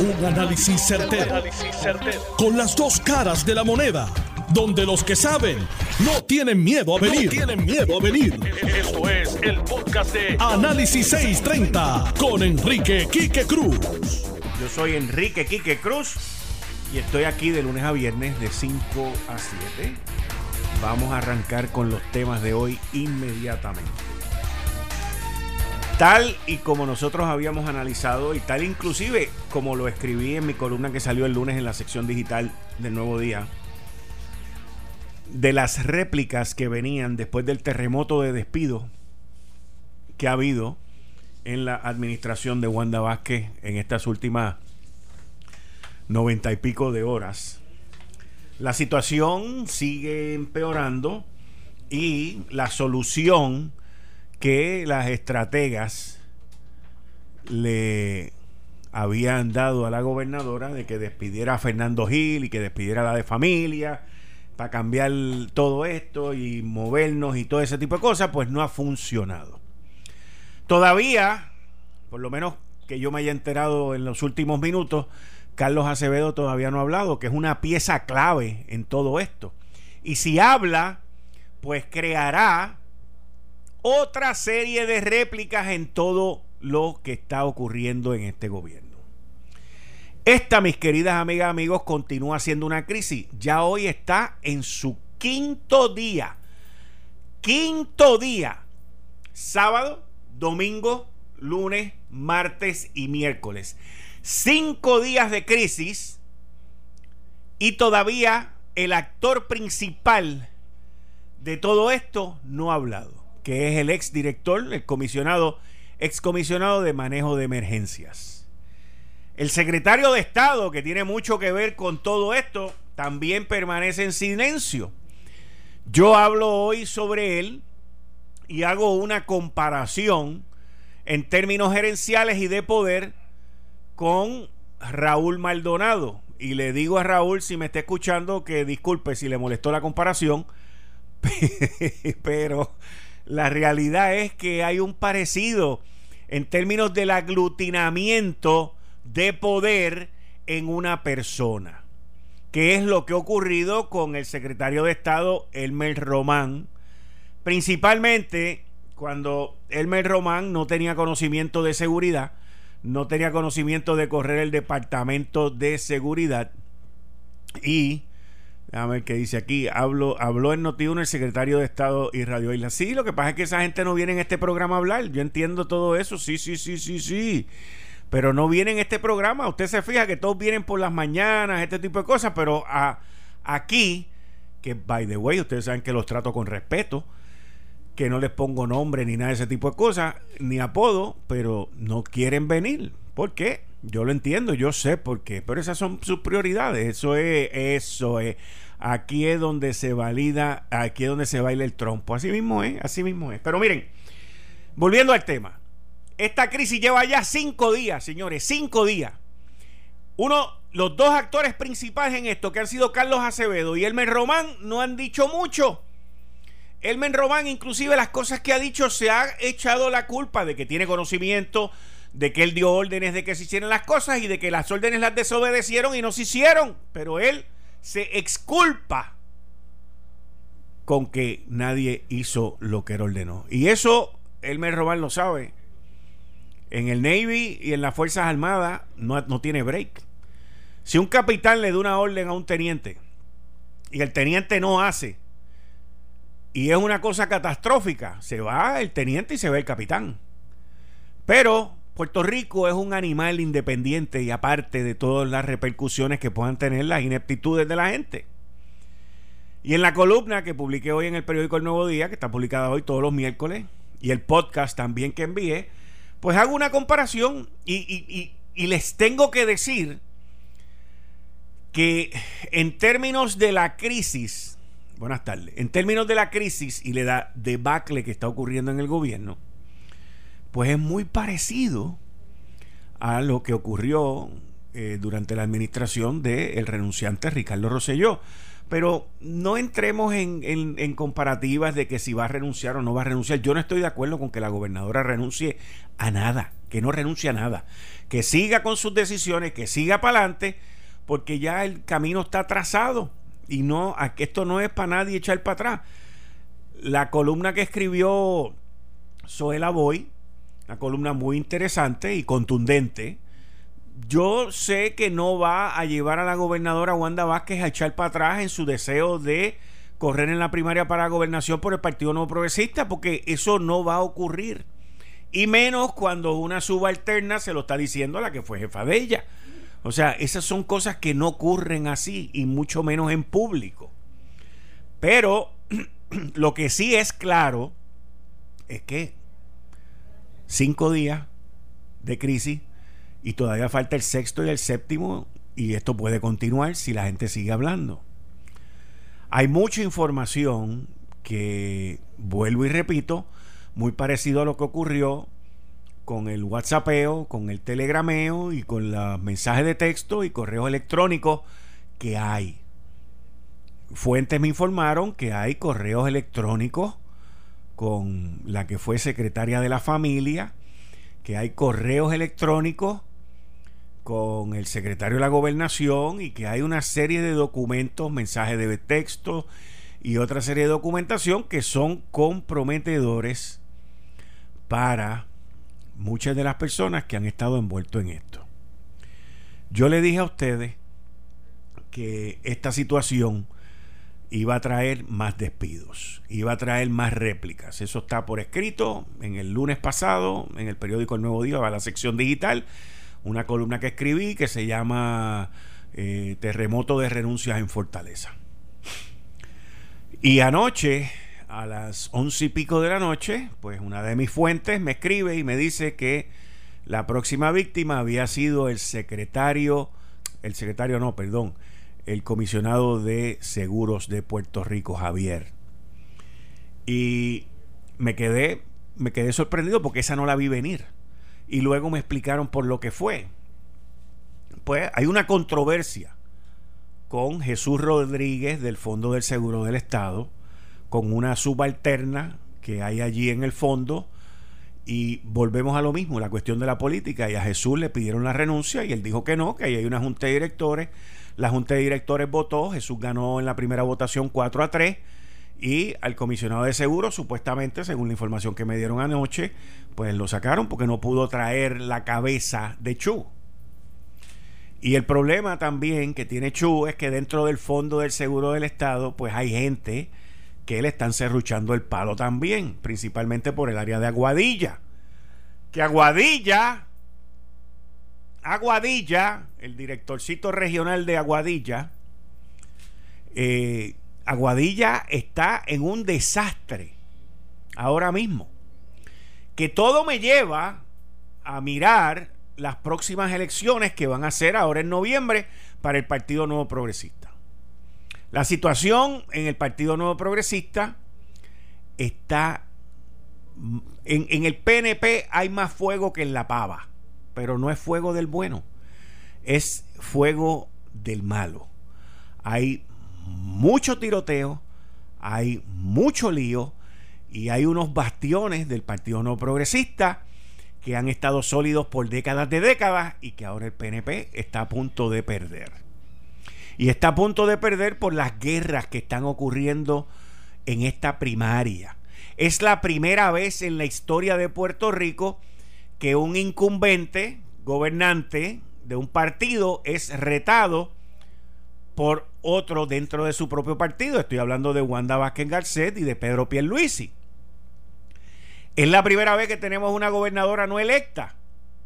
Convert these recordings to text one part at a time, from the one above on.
Un análisis certero, Con las dos caras de la moneda. Donde los que saben no tienen miedo a venir. tienen miedo a venir. Esto es el podcast de Análisis 630 con Enrique Quique Cruz. Yo soy Enrique Quique Cruz y estoy aquí de lunes a viernes de 5 a 7. Vamos a arrancar con los temas de hoy inmediatamente. Tal y como nosotros habíamos analizado y tal inclusive como lo escribí en mi columna que salió el lunes en la sección digital del Nuevo Día, de las réplicas que venían después del terremoto de despido que ha habido en la administración de Wanda Vázquez en estas últimas noventa y pico de horas. La situación sigue empeorando y la solución que las estrategas le habían dado a la gobernadora de que despidiera a Fernando Gil y que despidiera a la de familia para cambiar todo esto y movernos y todo ese tipo de cosas, pues no ha funcionado. Todavía, por lo menos que yo me haya enterado en los últimos minutos, Carlos Acevedo todavía no ha hablado, que es una pieza clave en todo esto. Y si habla, pues creará otra serie de réplicas en todo lo que está ocurriendo en este gobierno. Esta, mis queridas amigas, amigos, continúa siendo una crisis. Ya hoy está en su quinto día. Quinto día. Sábado, domingo, lunes, martes y miércoles. Cinco días de crisis y todavía el actor principal de todo esto no ha hablado que es el ex director, el comisionado, excomisionado de manejo de emergencias. El secretario de Estado, que tiene mucho que ver con todo esto, también permanece en silencio. Yo hablo hoy sobre él y hago una comparación en términos gerenciales y de poder con Raúl Maldonado. Y le digo a Raúl, si me está escuchando, que disculpe si le molestó la comparación, pero la realidad es que hay un parecido en términos del aglutinamiento de poder en una persona. ¿Qué es lo que ha ocurrido con el secretario de Estado Elmer Román? Principalmente cuando Elmer Román no tenía conocimiento de seguridad, no tenía conocimiento de correr el departamento de seguridad y Déjame ver qué dice aquí. Habló, habló en Noti1 el secretario de Estado y Radio Isla. Sí, lo que pasa es que esa gente no viene en este programa a hablar. Yo entiendo todo eso. Sí, sí, sí, sí, sí. Pero no viene en este programa. Usted se fija que todos vienen por las mañanas, este tipo de cosas. Pero a, aquí, que by the way, ustedes saben que los trato con respeto. Que no les pongo nombre ni nada de ese tipo de cosas, ni apodo, pero no quieren venir. ¿Por qué? Yo lo entiendo, yo sé por qué, pero esas son sus prioridades. Eso es, eso es. Aquí es donde se valida, aquí es donde se baila el trompo. Así mismo es, así mismo es. Pero miren, volviendo al tema. Esta crisis lleva ya cinco días, señores, cinco días. Uno, los dos actores principales en esto, que han sido Carlos Acevedo y Elmer Román, no han dicho mucho. Elmer Román, inclusive las cosas que ha dicho, se ha echado la culpa de que tiene conocimiento de que él dio órdenes de que se hicieran las cosas y de que las órdenes las desobedecieron y no se hicieron. Pero él se exculpa con que nadie hizo lo que él ordenó. Y eso Elmer Román lo sabe. En el Navy y en las Fuerzas Armadas no, no tiene break. Si un capitán le da una orden a un teniente y el teniente no hace y es una cosa catastrófica, se va el teniente y se va el capitán. Pero Puerto Rico es un animal independiente y aparte de todas las repercusiones que puedan tener las ineptitudes de la gente. Y en la columna que publiqué hoy en el periódico El Nuevo Día, que está publicada hoy todos los miércoles, y el podcast también que envié, pues hago una comparación y, les tengo que decir que en términos de la crisis, buenas tardes, en términos de la crisis y la debacle que está ocurriendo en el gobierno, pues es muy parecido a lo que ocurrió eh, durante la administración del renunciante Ricardo Rosselló. Pero no entremos en, en, comparativas de que si va a renunciar o no va a renunciar. Yo no estoy de acuerdo con que la gobernadora renuncie a nada. que no renuncie a nada, que siga con sus decisiones, que siga para adelante, porque ya el camino está trazado y no, esto no es para nadie echar para atrás. La columna que escribió Zoela Boy, una columna muy interesante y contundente, yo sé que no va a llevar a la gobernadora Wanda Vázquez a echar para atrás en su deseo de correr en la primaria para gobernación por el Partido Nuevo Progresista, porque eso no va a ocurrir. Y menos cuando una subalterna se lo está diciendo a la que fue jefa de ella. O sea, esas son cosas que no ocurren así y mucho menos en público. Pero lo que sí es claro es que cinco días de crisis y todavía falta el sexto y el séptimo y esto puede continuar si la gente sigue hablando. Hay mucha información que, vuelvo y repito, muy parecido a lo que ocurrió con el WhatsAppeo, con el Telegrameo y con los mensajes de texto y correos electrónicos que hay. Fuentes me informaron que hay correos electrónicos con la que fue secretaria de la familia, que hay correos electrónicos con el secretario de la gobernación y que hay una serie de documentos, mensajes de texto y otra serie de documentación que son comprometedores para muchas de las personas que han estado envueltos en esto. Yo le dije a ustedes que esta situación iba a traer más despidos, iba a traer más réplicas. Eso está por escrito en el lunes pasado, en el periódico El Nuevo Día, va a la sección digital una columna que escribí que se llama eh, Terremoto de renuncias en Fortaleza. Y anoche, a las once y pico de la noche, pues una de mis fuentes me escribe y me dice que la próxima víctima había sido el secretario, el secretario no, perdón, el comisionado de seguros de Puerto Rico, Javier. Y me quedé, me quedé sorprendido porque esa no la vi venir y luego me explicaron por lo que fue. Pues hay una controversia con Jesús Rodríguez del Fondo del Seguro del Estado, con una subalterna que hay allí en el fondo, y volvemos a lo mismo, la cuestión de la política, y a Jesús le pidieron la renuncia y él dijo que no, que ahí hay una junta de directores, la junta de directores votó, Jesús ganó en la primera votación 4 a 3, y al comisionado de seguros, supuestamente, según la información que me dieron anoche, pues lo sacaron porque no pudo traer la cabeza de Chu. Y el problema también que tiene Chu es que dentro del fondo del seguro del Estado, pues hay gente que le están cerruchando el palo también, principalmente por el área de Aguadilla. Que Aguadilla, Aguadilla, el directorcito regional de Aguadilla, eh, Aguadilla está en un desastre ahora mismo. Que todo me lleva a mirar las próximas elecciones que van a ser ahora en noviembre para el Partido Nuevo Progresista. La situación en el Partido Nuevo Progresista está... En, en, el PNP hay más fuego que en la pava, pero no es fuego del bueno, es fuego del malo. Hay mucho tiroteo, hay mucho lío y hay unos bastiones del Partido No Progresista que han estado sólidos por décadas de décadas y que ahora el PNP está a punto de perder. Y está a punto de perder por las guerras que están ocurriendo en esta primaria. Es la primera vez en la historia de Puerto Rico que un incumbente gobernante de un partido es retado por otro dentro de su propio partido. Estoy hablando de Wanda Vázquez Garcet y de Pedro Pierluisi. Es la primera vez que tenemos una gobernadora no electa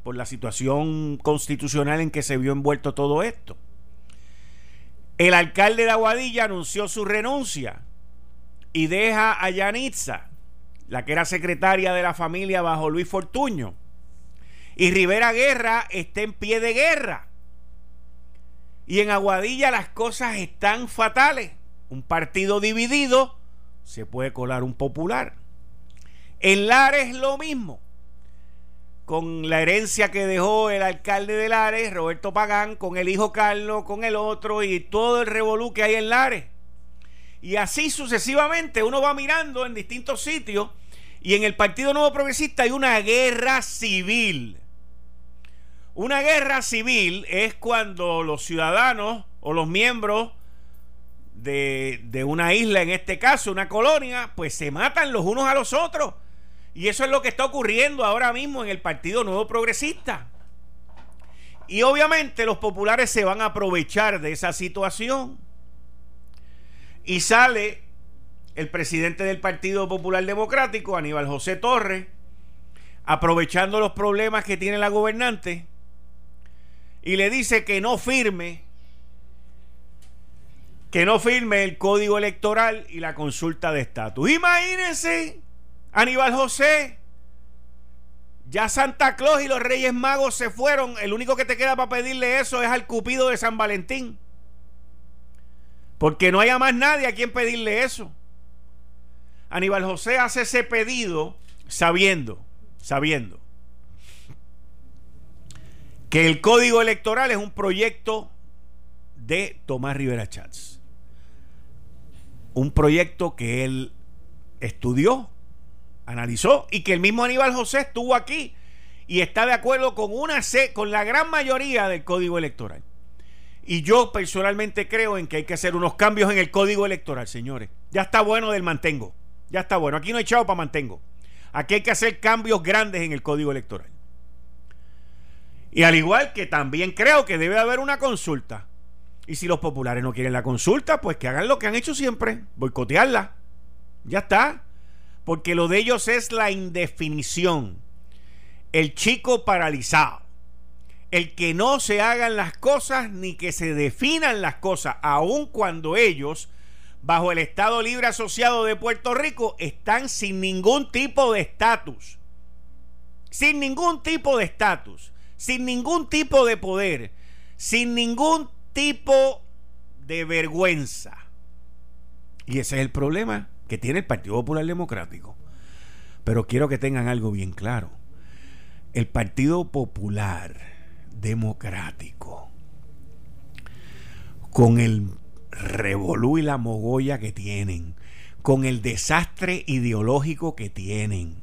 por la situación constitucional en que se vio envuelto todo esto. El alcalde de Aguadilla anunció su renuncia y deja a Yanitza, la que era secretaria de la familia bajo Luis Fortuño. Y Rivera Guerra está en pie de guerra y en Aguadilla las cosas están fatales. Un partido dividido se puede colar un popular. En Lares lo mismo. Con la herencia que dejó el alcalde de Lares, Roberto Pagán, con el hijo Carlos, con el otro y todo el revolú que hay en Lares. Y así sucesivamente uno va mirando en distintos sitios y en el Partido Nuevo Progresista hay una guerra civil Una guerra civil es cuando los ciudadanos o los miembros de, de, una isla, en este caso una colonia, pues se matan los unos a los otros. Y eso es lo que está ocurriendo ahora mismo en el Partido Nuevo Progresista. Y obviamente los populares se van a aprovechar de esa situación. Y sale el presidente del Partido Popular Democrático, Aníbal José Torres, aprovechando los problemas que tiene la gobernante, y le dice que no firme, que no firme el código electoral y la consulta de estatus. Imagínense, Aníbal José, ya Santa Claus y los Reyes Magos se fueron, el único que te queda para pedirle eso es al Cupido de San Valentín. Porque no haya más nadie a quien pedirle eso. Aníbal José hace ese pedido sabiendo, sabiendo que el código electoral es un proyecto de Tomás Rivera Chats. Un proyecto que él estudió, analizó y que el mismo Aníbal José estuvo aquí y está de acuerdo con una con la gran mayoría del código electoral. Y yo personalmente creo en que hay que hacer unos cambios en el código electoral, señores. Ya está bueno del mantengo. Ya está bueno. Aquí no hay chavo para mantengo. Aquí hay que hacer cambios grandes en el código electoral. Y al igual que también creo que debe haber una consulta. Y si los populares no quieren la consulta, pues que hagan lo que han hecho siempre, boicotearla. Ya está. Porque lo de ellos es la indefinición. El chico paralizado. El que no se hagan las cosas ni que se definan las cosas, aun cuando ellos bajo el Estado Libre Asociado de Puerto Rico están sin ningún tipo de estatus. Sin ningún tipo de estatus. Sin ningún tipo de poder. Sin ningún tipo de vergüenza. Y ese es el problema que tiene el Partido Popular Democrático. Pero quiero que tengan algo bien claro. El Partido Popular Democrático, con el revolú y la mogolla que tienen, con el desastre ideológico que tienen,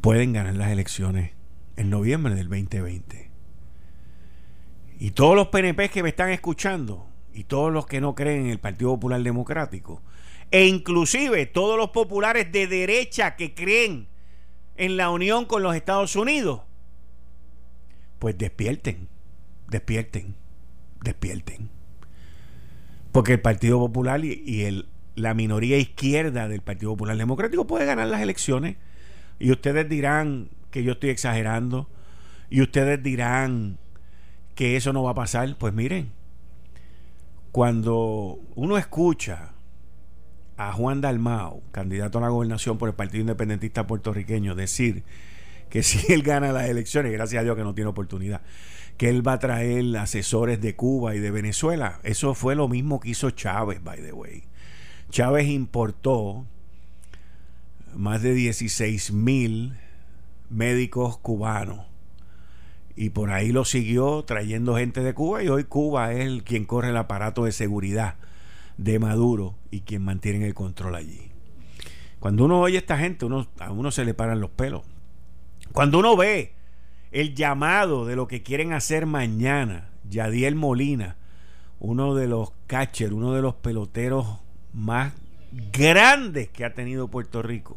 pueden ganar las elecciones en noviembre del 2020. Y todos los PNP que me están escuchando, y todos los que no creen en el Partido Popular Democrático, e inclusive todos los populares de derecha que creen en la unión con los Estados Unidos, pues despierten, despierten, despierten. Porque el Partido Popular y, el, la minoría izquierda del Partido Popular Democrático puede ganar las elecciones. Y ustedes dirán que yo estoy exagerando. Y ustedes dirán que eso no va a pasar. Pues miren, cuando uno escucha a Juan Dalmao, candidato a la gobernación por el Partido Independentista puertorriqueño, decir que si él gana las elecciones, gracias a Dios que no tiene oportunidad, que él va a traer asesores de Cuba y de Venezuela. Eso fue lo mismo que hizo Chávez, by the way. Chávez importó más de 16 mil médicos cubanos y por ahí lo siguió trayendo gente de Cuba y hoy Cuba es el quien corre el aparato de seguridad de Maduro y quien mantiene el control allí. Cuando uno oye a esta gente, uno, a uno se le paran los pelos. Cuando uno ve el llamado de lo que quieren hacer mañana. Yadiel Molina, uno de los catchers, uno de los peloteros más grandes que ha tenido Puerto Rico.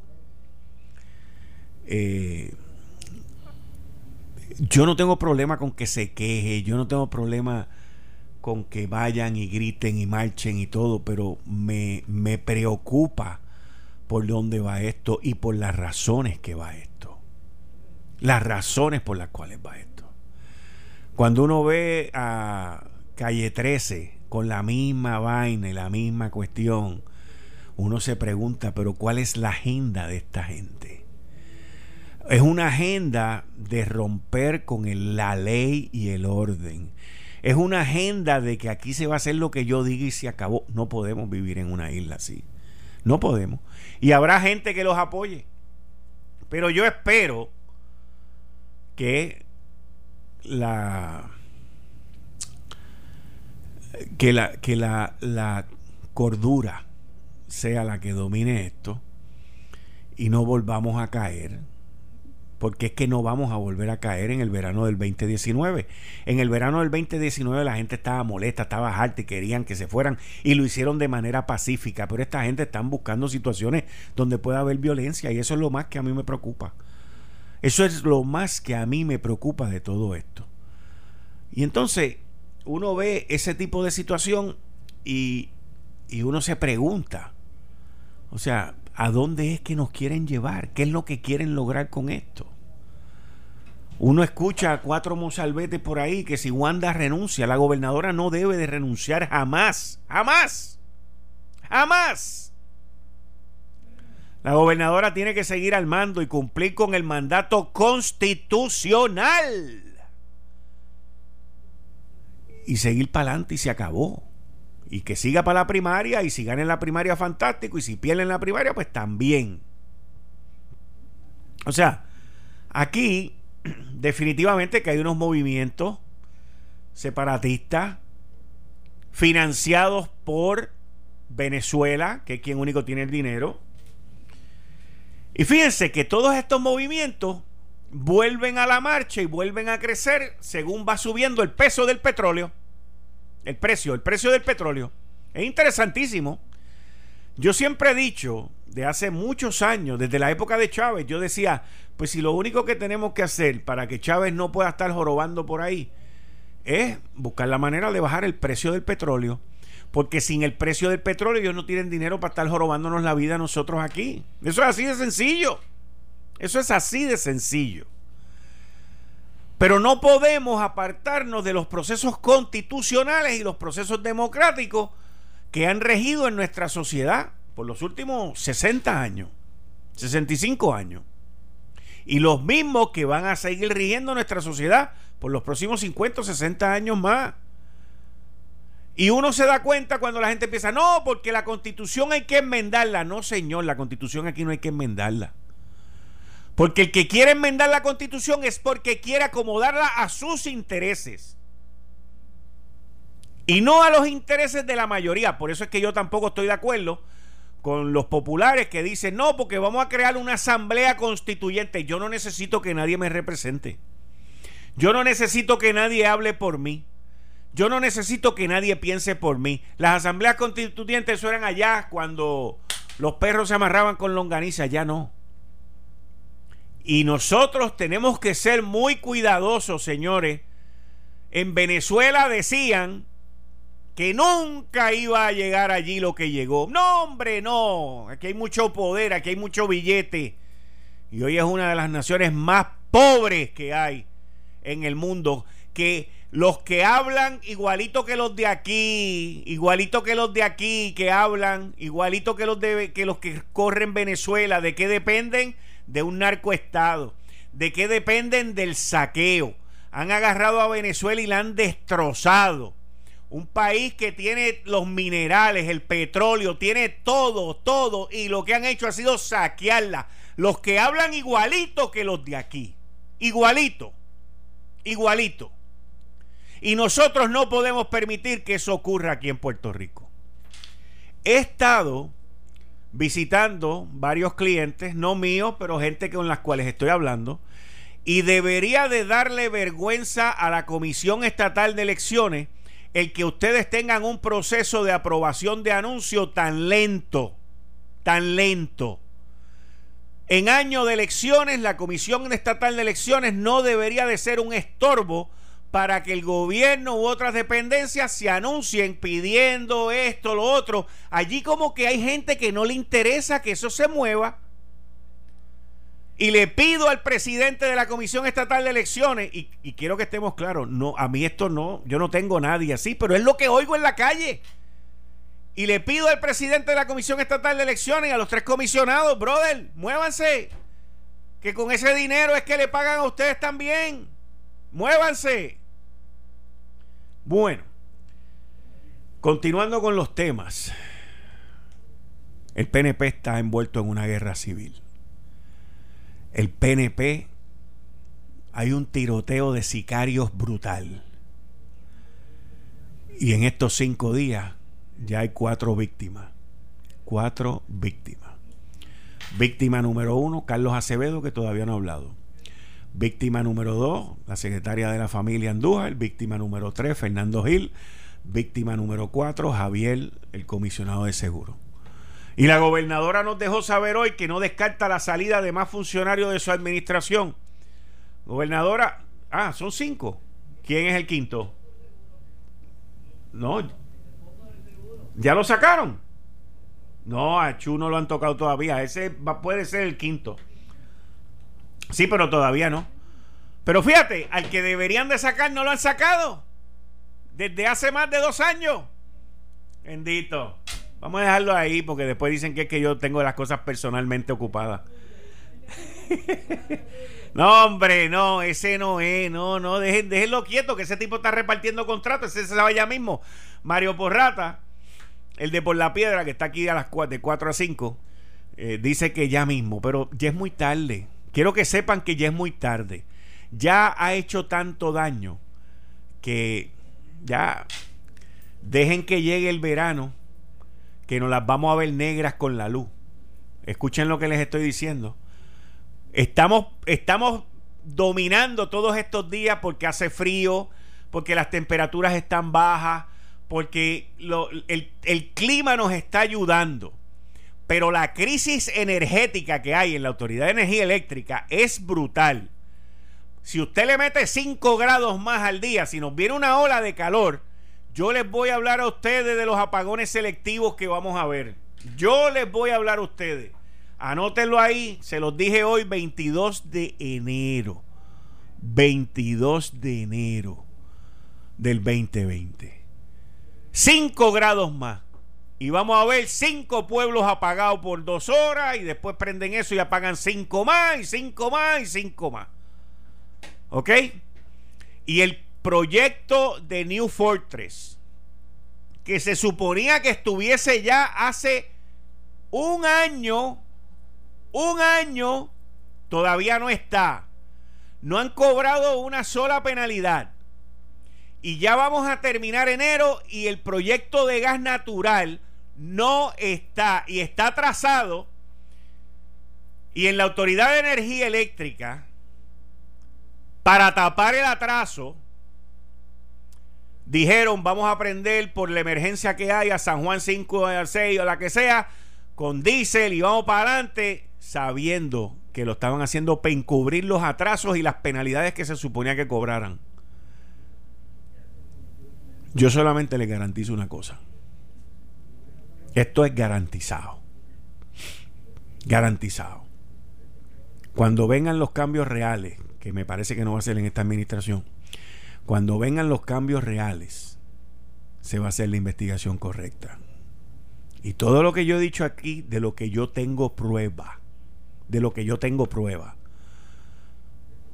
Eh, yo no tengo problema con que se queje, yo no tengo problema con que vayan y griten y marchen y todo, pero me, me preocupa por dónde va esto y por las razones que va esto las razones por las cuales va esto. Cuando uno ve a Calle 13 con la misma vaina y la misma cuestión, uno se pregunta, pero ¿cuál es la agenda de esta gente? Es una agenda de romper con la ley y el orden. Es una agenda de que aquí se va a hacer lo que yo diga y se acabó. No podemos vivir en una isla así. No podemos. Y habrá gente que los apoye. Pero yo espero que la que la que la, la cordura sea la que domine esto y no volvamos a caer porque es que no vamos a volver a caer en el verano del 2019. En el verano del 2019 la gente estaba molesta, estaba harta y querían que se fueran y lo hicieron de manera pacífica, pero esta gente están buscando situaciones donde pueda haber violencia y eso es lo más que a mí me preocupa. Eso es lo más que a mí me preocupa de todo esto. Y entonces uno ve ese tipo de situación y, y uno se pregunta, o sea, ¿a dónde es que nos quieren llevar? ¿Qué es lo que quieren lograr con esto? Uno escucha a cuatro mozalbetes por ahí que si Wanda renuncia, la gobernadora no debe de renunciar jamás, jamás, jamás. La gobernadora tiene que seguir al mando y cumplir con el mandato constitucional. Y seguir para adelante y se acabó. Y que siga para la primaria y si gana en la primaria fantástico y si pierde en la primaria pues también. O sea, aquí definitivamente que hay unos movimientos separatistas financiados por Venezuela, que es quien único tiene el dinero. Y fíjense que todos estos movimientos vuelven a la marcha y vuelven a crecer según va subiendo el peso del petróleo. El precio, el precio del petróleo. Es interesantísimo. Yo siempre he dicho, de hace muchos años, desde la época de Chávez, yo decía, pues si lo único que tenemos que hacer para que Chávez no pueda estar jorobando por ahí es buscar la manera de bajar el precio del petróleo. Porque sin el precio del petróleo ellos no tienen dinero para estar jorobándonos la vida a nosotros aquí. Eso es así de sencillo. Eso es así de sencillo. Pero no podemos apartarnos de los procesos constitucionales y los procesos democráticos que han regido en nuestra sociedad por los últimos 60 años, 65 años y los mismos que van a seguir rigiendo nuestra sociedad por los próximos 50 o 60 años más. Y uno se da cuenta cuando la gente empieza, no, porque la constitución hay que enmendarla. No, señor, la constitución aquí no hay que enmendarla. Porque el que quiere enmendar la constitución es porque quiere acomodarla a sus intereses. Y no a los intereses de la mayoría. Por eso es que yo tampoco estoy de acuerdo con los populares que dicen, no, porque vamos a crear una asamblea constituyente. Yo no necesito que nadie me represente. Yo no necesito que nadie hable por mí. Yo no necesito que nadie piense por mí. Las asambleas constituyentes eran allá cuando los perros se amarraban con longaniza, ya no. Y nosotros tenemos que ser muy cuidadosos, señores. En Venezuela decían que nunca iba a llegar allí lo que llegó. No, hombre, no. Aquí hay mucho poder, aquí hay mucho billete. Y hoy es una de las naciones más pobres que hay en el mundo. Que los que hablan igualito que los de aquí, igualito que los de aquí, que hablan igualito que los, de, que, los que corren Venezuela, ¿de qué dependen? De un narcoestado. ¿De qué dependen? Del saqueo. Han agarrado a Venezuela y la han destrozado un país que tiene los minerales, el petróleo, tiene todo, todo, y lo que han hecho ha sido saquearla. Los que hablan igualito que los de aquí. Igualito. Igualito. Y nosotros no podemos permitir que eso ocurra aquí en Puerto Rico. He estado visitando varios clientes, no míos, pero gente con las cuales estoy hablando, y debería de darle vergüenza a la Comisión Estatal de Elecciones el que ustedes tengan un proceso de aprobación de anuncio tan lento, tan lento. En año de elecciones, la Comisión Estatal de Elecciones no debería de ser un estorbo para que el gobierno u otras dependencias se anuncien pidiendo esto, lo otro. Allí como que hay gente que no le interesa que eso se mueva y le pido al presidente de la Comisión Estatal de Elecciones, y, quiero que estemos claros, no, a mí esto no, yo no tengo nadie así, pero es lo que oigo en la calle. Y le pido al presidente de la Comisión Estatal de Elecciones y a los tres comisionados, brother, muévanse. Que con ese dinero es que le pagan a ustedes también. Muévanse. Bueno, continuando con los temas. El PNP está envuelto en una guerra civil el PNP hay un tiroteo de sicarios brutal. Y en estos cinco días ya hay cuatro víctimas. Cuatro víctimas. Víctima número uno, Carlos Acevedo, que todavía no ha hablado. Víctima número 2, la secretaria de la familia Andújar. Víctima número 3, Fernando Gil. Víctima número 4, Javier, el comisionado de seguro. Y la gobernadora nos dejó saber hoy que no descarta la salida de más funcionarios de su administración. Gobernadora, ah, son cinco. ¿Quién es el quinto? No. ¿Ya lo sacaron? No, a Chu no lo han tocado todavía. Ese puede ser el quinto. Sí, pero todavía no. Pero fíjate, al que deberían de sacar no lo han sacado. Desde hace más de dos años. Bendito. Vamos a dejarlo ahí porque después dicen que es que yo tengo las cosas personalmente ocupadas. no, hombre, no, ese no es, no, no, déjenlo quieto que ese tipo está repartiendo contratos, ese se va ya mismo. Mario Porrata, el de Por la Piedra, que está aquí a las 4, de 4 a 5, eh, dice que ya mismo, pero ya es muy tarde. Quiero que sepan que ya es muy tarde. Ya ha hecho tanto daño que ya dejen que llegue el verano que nos las vamos a ver negras con la luz. Escuchen lo que les estoy diciendo. Estamos, estamos dominando todos estos días porque hace frío, porque las temperaturas están bajas, porque el, el clima nos está ayudando. Pero la crisis energética que hay en la Autoridad de Energía Eléctrica es brutal. Si usted le mete 5 grados más al día, si nos viene una ola de calor, yo les voy a hablar a ustedes de los apagones selectivos que vamos a ver. Yo les voy a hablar a ustedes. Anótenlo ahí, se los dije hoy, 22 de enero. 22 de enero del 2020. 5 grados más. Y vamos a ver cinco pueblos apagados por dos horas y después prenden eso y apagan cinco más y cinco más y cinco más. ¿Ok? Y el proyecto de New Fortress, que se suponía que estuviese ya hace un año, un año, todavía no está. No han cobrado una sola penalidad. Y ya vamos a terminar enero y el proyecto de gas natural no está y está atrasado. Y en la Autoridad de Energía Eléctrica, para tapar el atraso, dijeron vamos a prender por la emergencia que hay a San Juan 5 al 6 o la que sea con diésel y vamos para adelante sabiendo que lo estaban haciendo para encubrir los atrasos y las penalidades que se suponía que cobraran. Yo solamente le garantizo una cosa. Esto es garantizado. Garantizado. Cuando vengan los cambios reales, que me parece que no va a ser en esta administración, cuando vengan los cambios reales, se va a hacer la investigación correcta. Y todo lo que yo he dicho aquí, de lo que yo tengo prueba, de lo que yo tengo prueba,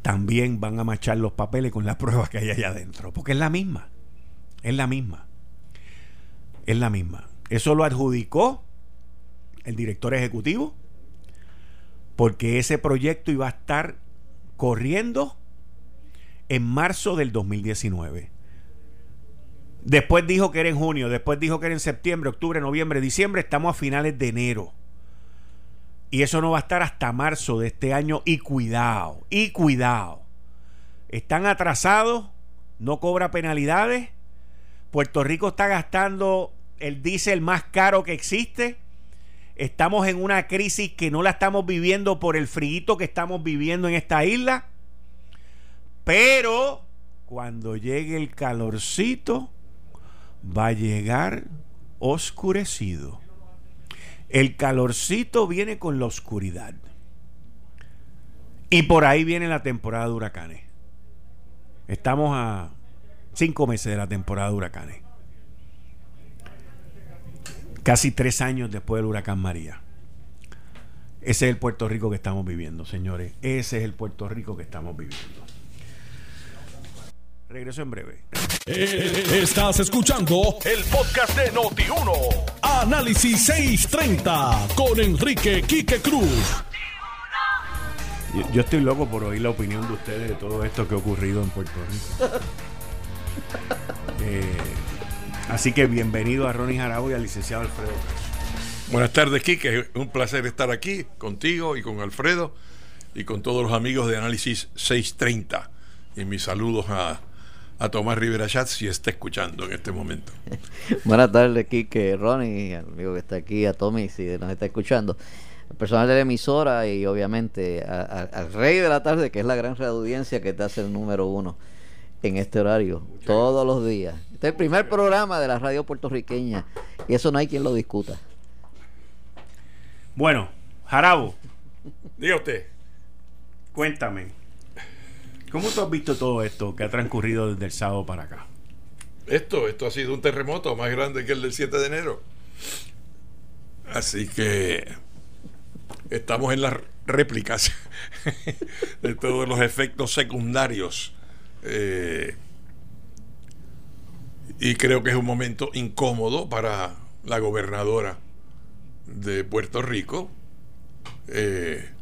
también van a machar los papeles con las pruebas que hay allá adentro, porque es la misma, es la misma, es la misma. Eso lo adjudicó el director ejecutivo, porque ese proyecto iba a estar corriendo en marzo del 2019. Después dijo que era en junio, después dijo que era en septiembre, octubre, noviembre, diciembre, estamos a finales de enero. Y eso no va a estar hasta marzo de este año. Y cuidado, y cuidado. Están atrasados, no cobra penalidades. Puerto Rico está gastando el diésel más caro que existe. Estamos en una crisis que no la estamos viviendo por el frío que estamos viviendo en esta isla. Pero cuando llegue el calorcito, va a llegar oscurecido. El calorcito viene con la oscuridad. Y por ahí viene la temporada de huracanes. Estamos a cinco meses de la temporada de huracanes. Casi tres años después del huracán María. Ese es el Puerto Rico que estamos viviendo, señores. Ese es el Puerto Rico que estamos viviendo. Regreso en breve. Eh, estás escuchando el podcast de Noti1. Análisis 630 con Enrique Quique Cruz. Yo, estoy loco por oír la opinión de ustedes de todo esto que ha ocurrido en Puerto Rico. Eh, así que bienvenido a Ronnie Jarabo y al licenciado Alfredo. Buenas tardes, Quique. Un placer estar aquí contigo y con Alfredo y con todos los amigos de Análisis 630. Y mis saludos a, Tomás Rivera Chat si está escuchando en este momento. Buenas tardes, Kike, Ronnie, amigo que está aquí, a Tommy si nos está escuchando. El personal de la emisora y obviamente al rey de la tarde, que es la gran audiencia que te hace el número uno en este horario, todos los días. Este es el primer programa de la radio puertorriqueña y eso no hay quien lo discuta. Bueno, Jarabo. Diga usted. Cuéntame. ¿Cómo tú has visto todo esto que ha transcurrido desde el sábado para acá? Esto, esto ha sido un terremoto más grande que el del 7 de enero. Así que estamos en las réplicas de todos los efectos secundarios. Eh, y creo que es un momento incómodo para la gobernadora de Puerto Rico. Eh,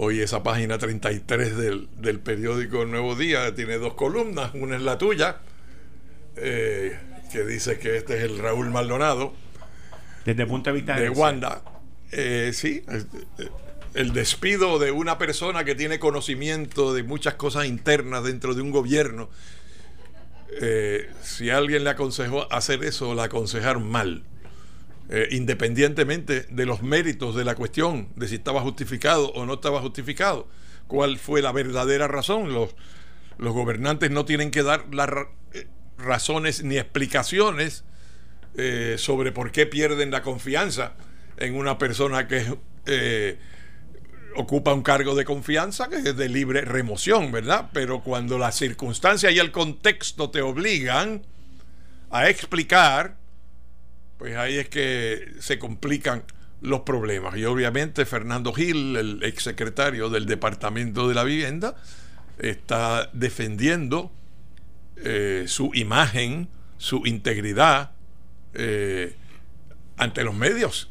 hoy esa página 33 del, del, periódico Nuevo Día tiene dos columnas, una es la tuya, eh, que dice que este es el Raúl Maldonado. Desde el punto de vista de, Wanda. Eh, sí, el despido de una persona que tiene conocimiento de muchas cosas internas dentro de un gobierno. si alguien le aconsejó hacer eso, la aconsejaron mal. Eh, independientemente de los méritos de la cuestión, de si estaba justificado o no estaba justificado. ¿Cuál fue la verdadera razón? Los, gobernantes no tienen que dar las eh, razones ni explicaciones eh, sobre por qué pierden la confianza en una persona que ocupa un cargo de confianza que es de libre remoción, ¿verdad? Pero cuando las circunstancias y el contexto te obligan a explicar, pues ahí es que se complican los problemas. Y obviamente Fernando Gil, el exsecretario del Departamento de la Vivienda, está defendiendo eh, su imagen, su integridad eh, ante los medios,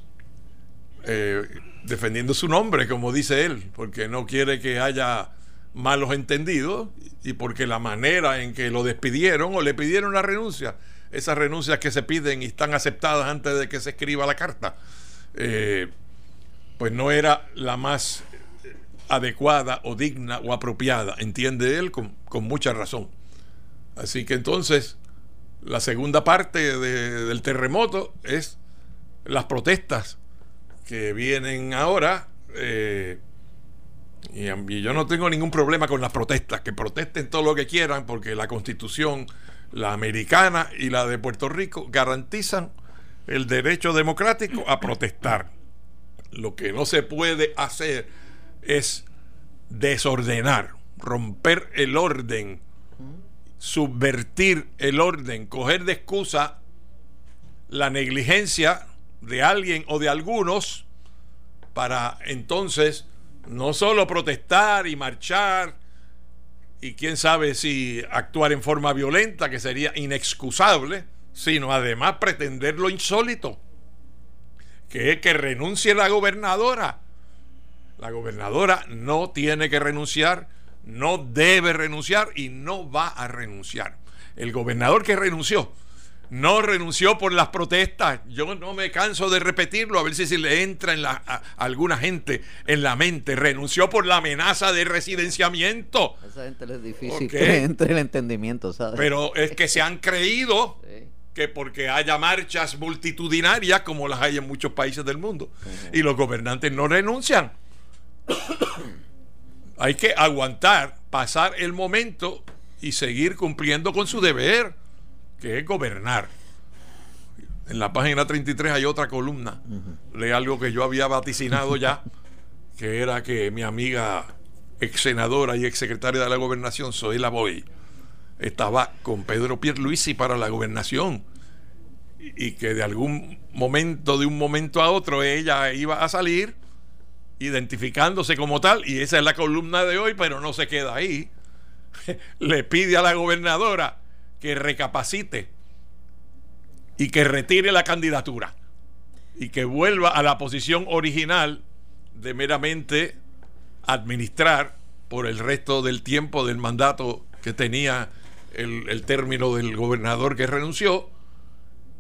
eh, defendiendo su nombre, como dice él, porque no quiere que haya malos entendidos y porque la manera en que lo despidieron o le pidieron la renuncia esas renuncias que se piden y están aceptadas antes de que se escriba la carta, eh, pues no era la más adecuada o digna o apropiada, entiende él con, mucha razón. Así que entonces la segunda parte del terremoto es las protestas que vienen ahora. Eh, y, yo no tengo ningún problema con las protestas, que protesten todo lo que quieran, porque la constitución la americana y la de Puerto Rico, garantizan el derecho democrático a protestar. Lo que no se puede hacer es desordenar, romper el orden, subvertir el orden, coger de excusa la negligencia de alguien o de algunos para entonces no solo protestar y marchar y quién sabe si actuar en forma violenta, que sería inexcusable, sino además pretender lo insólito, que es que renuncie la gobernadora. La gobernadora no tiene que renunciar, no debe renunciar y no va a renunciar. El gobernador que renunció no renunció por las protestas. Yo no me canso de repetirlo, a ver si se le entra en la, a, alguna gente en la mente. Renunció por la amenaza de residenciamiento. esa gente es difícil que entre el entendimiento, ¿sabes? Pero es que se han creído que porque haya marchas multitudinarias, como las hay en muchos países del mundo, y los gobernantes no renuncian. hay que aguantar, pasar el momento y seguir cumpliendo con su deber que es gobernar. En la página 33 hay otra columna lee algo que yo había vaticinado ya, que era que mi amiga ex senadora y ex secretaria de la gobernación, Zoila Boy, estaba con Pedro Pierluisi para la gobernación y que de algún momento, de un momento a otro, ella iba a salir identificándose como tal, y esa es la columna de hoy, pero no se queda ahí. Le pide a la gobernadora que recapacite y que retire la candidatura y que vuelva a la posición original de meramente administrar por el resto del tiempo del mandato que tenía el, término del gobernador que renunció.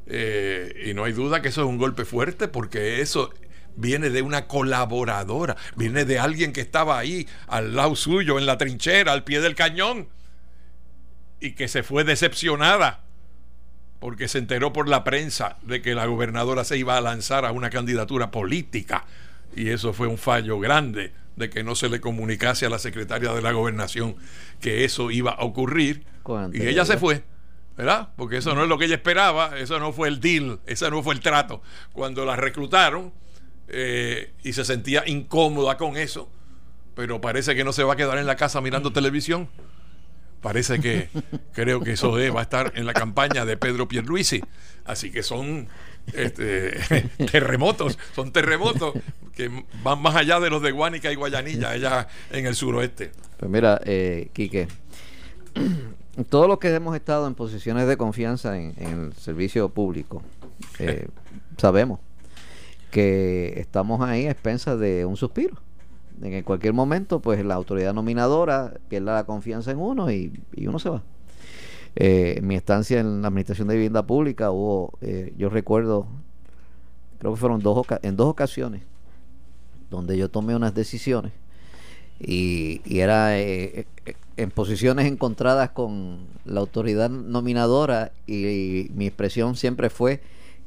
Eh, y no hay duda que eso es un golpe fuerte porque eso viene de una colaboradora, viene de alguien que estaba ahí al lado suyo, en la trinchera, al pie del cañón, y que se fue decepcionada porque se enteró por la prensa de que la gobernadora se iba a lanzar a una candidatura política. Y eso fue un fallo grande de que no se le comunicase a la secretaria de la gobernación que eso iba a ocurrir. Y ella se fue. ¿verdad? Porque eso no es lo que ella esperaba, eso no fue el deal, ese no fue el trato. Cuando la reclutaron eh, y se sentía incómoda con eso, pero parece que no se va a quedar en la casa mirando televisión. Parece que creo que eso va a estar en la campaña de Pedro Pierluisi. Así que son este, terremotos, son terremotos que van más allá de los de Guánica y Guayanilla, allá en el suroeste. Pues mira, eh, Quique, todos los que hemos estado en posiciones de confianza en, el servicio público, eh, sabemos que estamos ahí a expensas de un suspiro. En cualquier momento, pues la autoridad nominadora pierde la confianza en uno y, uno se va. Eh, en mi estancia en la Administración de Vivienda Pública hubo, eh, yo recuerdo, creo que fueron dos en dos ocasiones, donde yo tomé unas decisiones y, era eh, en posiciones encontradas con la autoridad nominadora y, mi expresión siempre fue,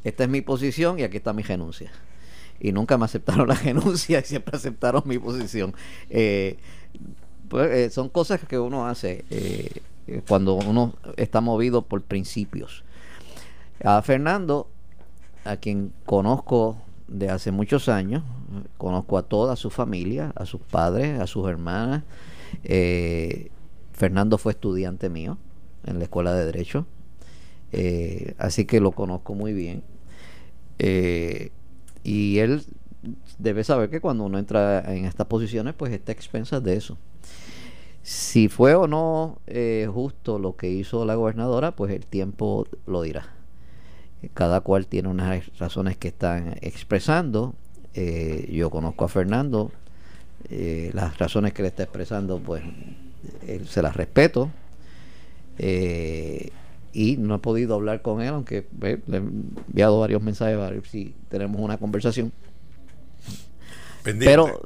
esta es mi posición y aquí está mi renuncia. Y nunca me aceptaron la renuncia y siempre aceptaron mi posición. Eh, pues, eh, son cosas que uno hace eh, cuando uno está movido por principios. A Fernando, a quien conozco de hace muchos años, conozco a toda su familia, a sus padres, a sus hermanas. Fernando fue estudiante mío en la escuela de Derecho, así que lo conozco muy bien. Y él debe saber que cuando uno entra en estas posiciones, pues está expensas de eso. Si fue o no eh, justo lo que hizo la gobernadora, pues el tiempo lo dirá. Cada cual tiene unas razones que están expresando. yo conozco a Fernando. las razones que le está expresando, pues se las respeto. Eh, y no he podido hablar con él, aunque le he enviado varios mensajes para ver si tenemos una conversación. pero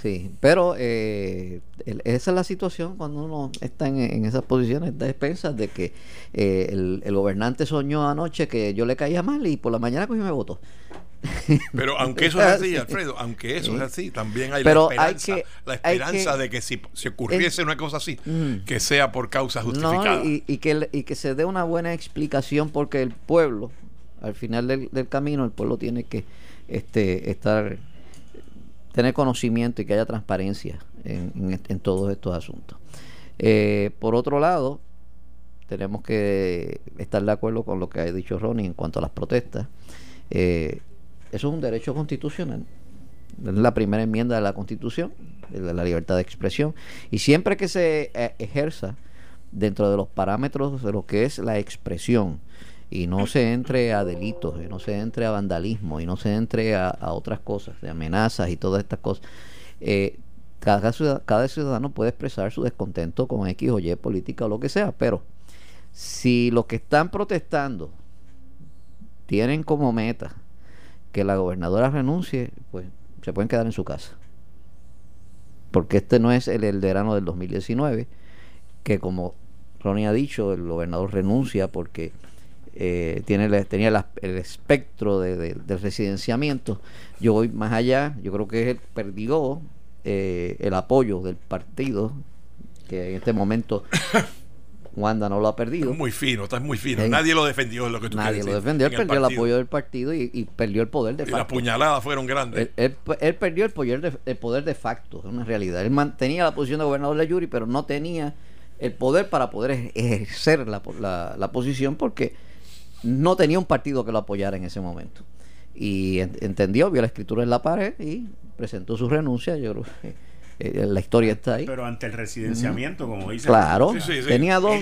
Sí, pero eh, esa es la situación cuando uno está en, esas posiciones de expensas de que eh, el, el, gobernante soñó anoche que yo le caía mal y por la mañana cogió me votó. Pero aunque eso es así, Alfredo, aunque eso es así, también hay la esperanza, la esperanza de que si, si ocurriese una cosa así, mm. que sea por causa justificada. y, que, y que se dé una buena explicación porque el pueblo, al final del, camino, el pueblo tiene que este, estar tener conocimiento y que haya transparencia en, en, todos estos asuntos. Eh, por otro lado, tenemos que estar de acuerdo con lo que ha dicho Ronnie en cuanto a las protestas. Eh, eso es un derecho constitucional. Es la primera enmienda de la Constitución, de la libertad de expresión. Y siempre que se eh, ejerza dentro de los parámetros de lo que es la expresión y no se entre a delitos, y no se entre a vandalismo, y no se entre a, otras cosas, de amenazas y todas estas cosas, eh, cada, ciudad, cada ciudadano puede expresar su descontento con X o Y política o lo que sea, pero si los que están protestando tienen como meta que la gobernadora renuncie, pues se pueden quedar en su casa. Porque este no es el, el verano del 2019, que como Ronnie ha dicho, el gobernador renuncia porque eh, tiene, tenía el espectro de, del residenciamiento. Yo voy más allá, yo creo que él perdió eh, el apoyo del partido, que en este momento Wanda no lo ha perdido. Muy fino, está muy fino. Nadie lo defendió, lo que tú Nadie lo defendió. Él perdió el, apoyo del partido y, perdió el poder de facto. Y las puñaladas fueron grandes. Él, perdió el poder, de, el poder de facto, es una realidad. Él mantenía la posición de gobernador de Yuri, pero no tenía el poder para poder ejercer la, la, posición porque no tenía un partido que lo apoyara en ese momento. Y entendió, vio la escritura en la pared y presentó su renuncia. Yo creo que eh, la historia está ahí. Pero ante el residenciamiento, como dice. Claro, tenía dos.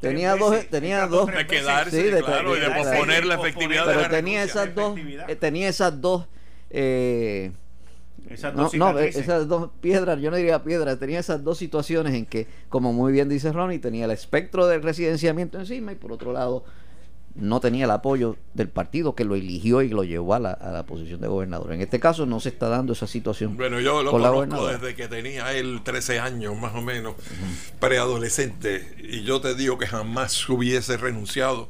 tenía dos. Tenía dos. De quedarse, claro, y de posponer la efectividad Pero tenía esas, dos, eh, tenía esas dos. Eh, esas dos, no, esas dos piedras, yo no diría piedras, tenía esas dos situaciones en que, como muy bien dice Ronnie, tenía el espectro del residenciamiento encima y por otro lado no tenía el apoyo del partido que lo eligió y lo llevó a la, a la posición de gobernador. En este caso no se está dando esa situación. Bueno, yo lo conozco desde que tenía él 13 años más o menos, preadolescente, y yo te digo que jamás hubiese renunciado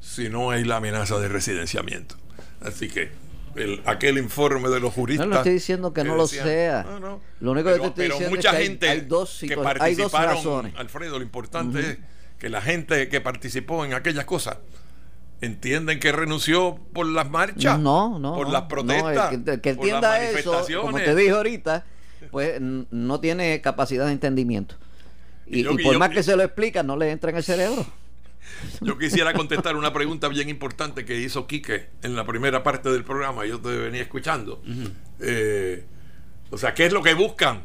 si no hay la amenaza de residenciamiento. Así que el, aquel informe de los juristas. No, estoy diciendo que, no lo sea. Lo único que te estoy diciendo mucha es que gente hay, dos, que participaron, Alfredo, lo importante es que la gente que participó en aquellas cosas entienden que renunció por las marchas, no, no, por las protestas, el que, entienda eso, como te dije ahorita, pues no tiene capacidad de entendimiento. Y, por más que se lo explica, no le entra en el cerebro. Yo quisiera contestar una pregunta bien importante que hizo Quique en la primera parte del programa. Yo te venía escuchando. Eh, o sea, ¿qué es lo que buscan?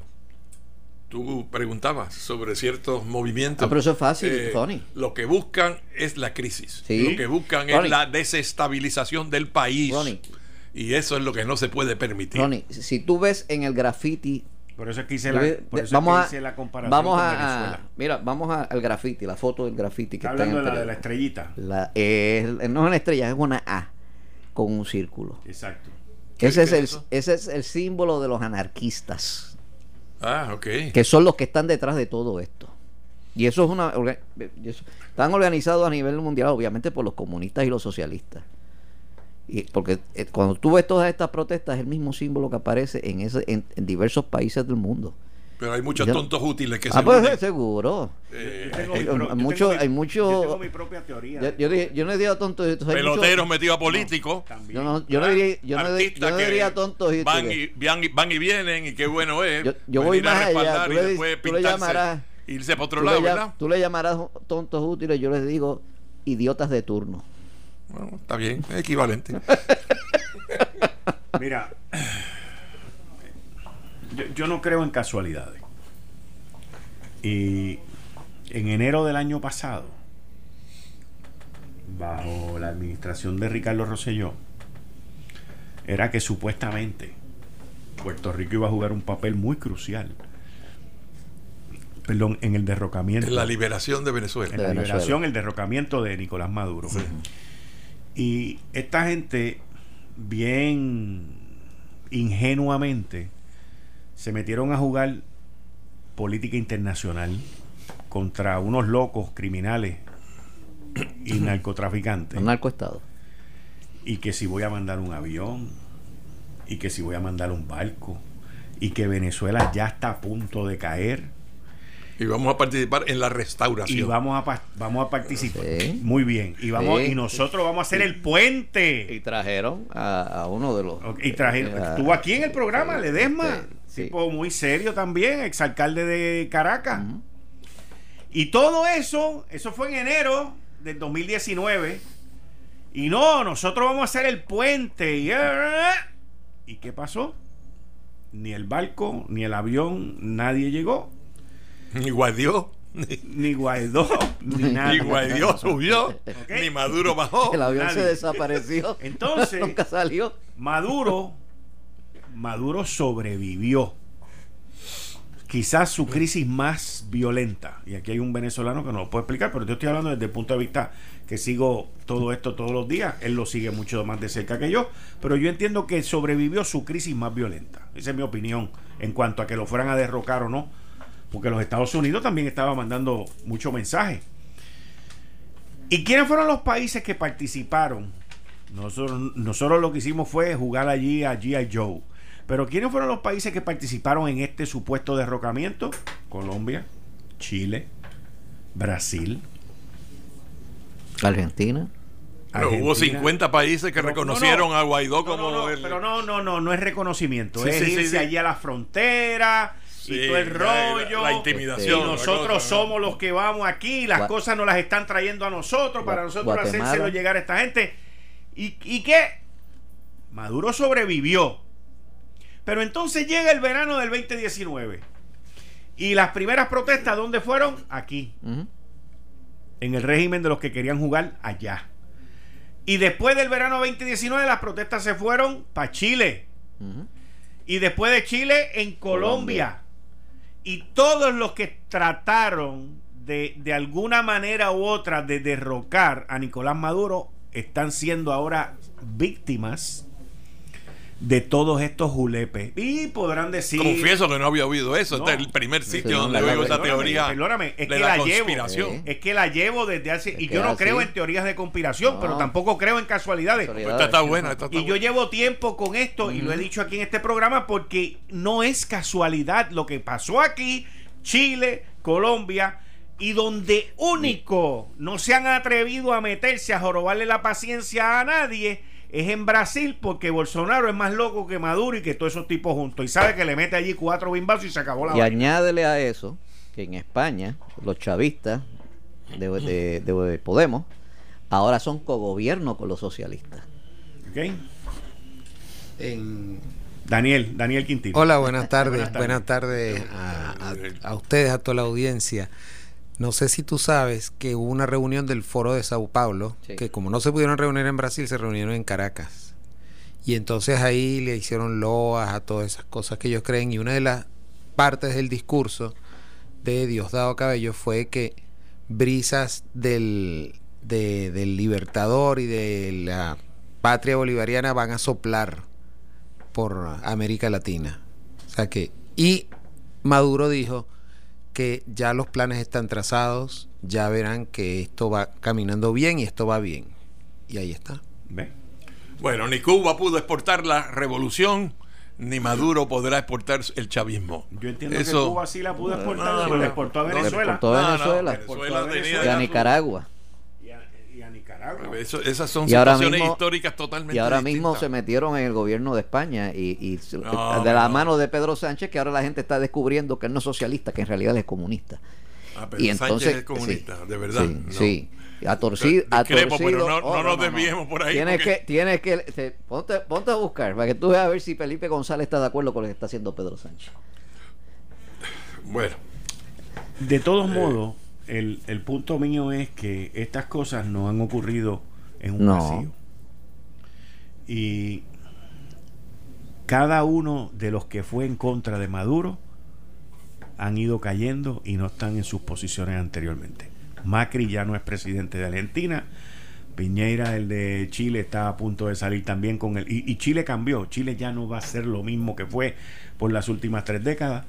Tú preguntabas sobre ciertos movimientos. Ah, pero eso es fácil, eh, Tony. Lo que buscan es la crisis. Lo que buscan es la desestabilización del país. Y eso es lo que no se puede permitir. Ronnie, si tú ves en el graffiti por eso es que hice la, por eso vamos hice la comparación vamos a, mira, vamos al graffiti, la foto del graffiti que está, hablando de la de la estrellita. La, no es una estrella, es una A con un círculo. Exacto. Ese es, el, ese es el símbolo de los anarquistas. Ah. Que son los que están detrás de todo esto. Y eso es una. Están organizados a nivel mundial, obviamente, por los comunistas y los socialistas. Y porque eh, cuando tú ves todas estas protestas es el mismo símbolo que aparece en, ese, en, diversos países del mundo. Pero hay muchos tontos útiles que ah, se pues seguro. Eh, hay, mucho, hay mucho. Yo tengo mi propia teoría. Yo, yo, yo no diría tontos. Peloteros metidos a políticos. yo no, yo no diría, yo no, yo no diría tontos. Van y, van, y, van y vienen y qué bueno es. Yo, voy más allá. Tú le, tú le llamarás. Irse para otro lado, ¿verdad? Tú le llamarás tontos útiles. Yo les digo idiotas de turno. Bueno, está bien, es equivalente. Mira, yo, no creo en casualidades. Y en enero del año pasado, bajo la administración de Ricardo Rosselló, era que supuestamente Puerto Rico iba a jugar un papel muy crucial. Perdón, en el derrocamiento. En la liberación de Venezuela. En la liberación, el derrocamiento de Nicolás Maduro. Y esta gente, bien ingenuamente, se metieron a jugar política internacional contra unos locos criminales y narcotraficantes. Un narcoestado. Y que si voy a mandar un avión, y que si voy a mandar un barco, y que Venezuela ya está a punto de caer y vamos a participar en la restauración. Y vamos a, vamos a participar. Muy bien. Y vamos y nosotros vamos a hacer el puente. Y trajeron a, uno de los. y trajeron. estuvo aquí en el programa, Ledesma. Tipo muy serio también, exalcalde de Caracas. Y todo eso, eso fue en enero del 2019. Y no, nosotros vamos a hacer el puente. Y, ¿Y qué pasó? Ni el barco, ni el avión, nadie llegó. Ni Guaidó. Ni, Guaidó, ni nada. Ni Guaidó subió, ni Maduro bajó. El avión se desapareció. Entonces, nunca salió. Maduro, Maduro sobrevivió. Quizás su crisis más violenta. Y aquí hay un venezolano que no lo puede explicar, pero yo estoy hablando desde el punto de vista que sigo todo esto todos los días. Él lo sigue mucho más de cerca que yo. Pero yo entiendo que sobrevivió su crisis más violenta. Esa es mi opinión en cuanto a que lo fueran a derrocar o no porque los Estados Unidos también estaba mandando muchos mensajes. ¿Y quiénes fueron los países que participaron? Nosotros, nosotros lo que hicimos fue jugar allí a G.I. Joe. Pero ¿quiénes fueron los países que participaron en este supuesto derrocamiento? Colombia, Chile, Brasil, Argentina. hubo 50 países que reconocieron a Guaidó como Pero no, no, no, no es reconocimiento. es irse allí a la frontera, y todo el rollo. La, intimidación. Y nosotros somos los que vamos aquí, las cosas nos las están trayendo a nosotros para nosotros hacérselo llegar a esta gente. ¿Y, ¿Y qué? Maduro sobrevivió. Pero entonces llega el verano del 2019. Y las primeras protestas, ¿dónde fueron? Aquí. En el régimen de los que querían jugar allá. Y después del verano 2019, las protestas se fueron para Chile. Y después de Chile, en Colombia. Y todos los que trataron de, de alguna manera u otra de derrocar a Nicolás Maduro están siendo ahora víctimas de todos estos julepes. Y podrán decir. Confieso que no había oído eso. Este es el primer sitio donde veo esa teoría. Perdóname, es que la, la, llevo. Es que la llevo desde hace. Es y yo no así. creo en teorías de conspiración, No. pero tampoco creo en casualidades. Casualidades. Esta está buena, esta está Y yo llevo tiempo con esto y lo he dicho aquí en este programa porque no es casualidad lo que pasó aquí, Chile, Colombia, y donde único no se han atrevido a meterse a jorobarle la paciencia a nadie es en Brasil porque Bolsonaro es más loco que Maduro y que todos esos tipos juntos y sabe que le mete allí cuatro bimbazos y se acabó la Y vaina. añádele a eso que en España los chavistas de, de- de Podemos ahora son cogobierno con los socialistas. ¿Ok? En- Daniel, Daniel Quintino. Hola, buenas tardes. Buenas tardes, a, a- a ustedes, a toda la audiencia. No sé si tú sabes que hubo una reunión del Foro de Sao Paulo, Sí. que como no se pudieron reunir en Brasil, se reunieron en Caracas. Y entonces ahí le hicieron loas a todas esas cosas que ellos creen. Y una de las partes del discurso de Diosdado Cabello fue que brisas del, de- del Libertador y de la patria bolivariana van a soplar por América Latina. O sea que, y Maduro dijo que ya los planes están trazados, ya verán que esto va caminando bien y esto va bien. Y ahí está. Ve. Bueno, ni Cuba pudo exportar la revolución, ni Maduro podrá exportar el chavismo. Yo entiendo Eso- que Cuba sí la pudo exportar, no, porque no. le exportó a No, Venezuela. exportó a No, no, Venezuela. Y a Nicaragua. Eso- esas son Y ahora situaciones mismo- históricas totalmente Y ahora mismo se metieron en el gobierno de España y, y se- No, de la no. mano de Pedro Sánchez, que ahora la gente está descubriendo que él no es socialista, que en realidad es comunista. Ah, pero y Sánchez entonces es comunista, sí, de verdad. sí, no. sí. A torcido, a torcido. pero no- Oh, no nos desviemos por ahí, Tienes porque- que, tienes que, te- ponte, ponte a buscar para que tú veas a ver si Felipe González está de acuerdo con lo que está haciendo Pedro Sánchez. Bueno, De todos modos, el, el punto mío es que estas cosas no han ocurrido en un No. vacío. Y cada uno de los que fue en contra de Maduro han ido cayendo y no están en sus posiciones anteriormente. Macri ya no es presidente de Argentina. Piñera, el de Chile, está a punto de salir también con él. Y, y Chile cambió. Chile ya no va a ser lo mismo que fue por las últimas tres décadas.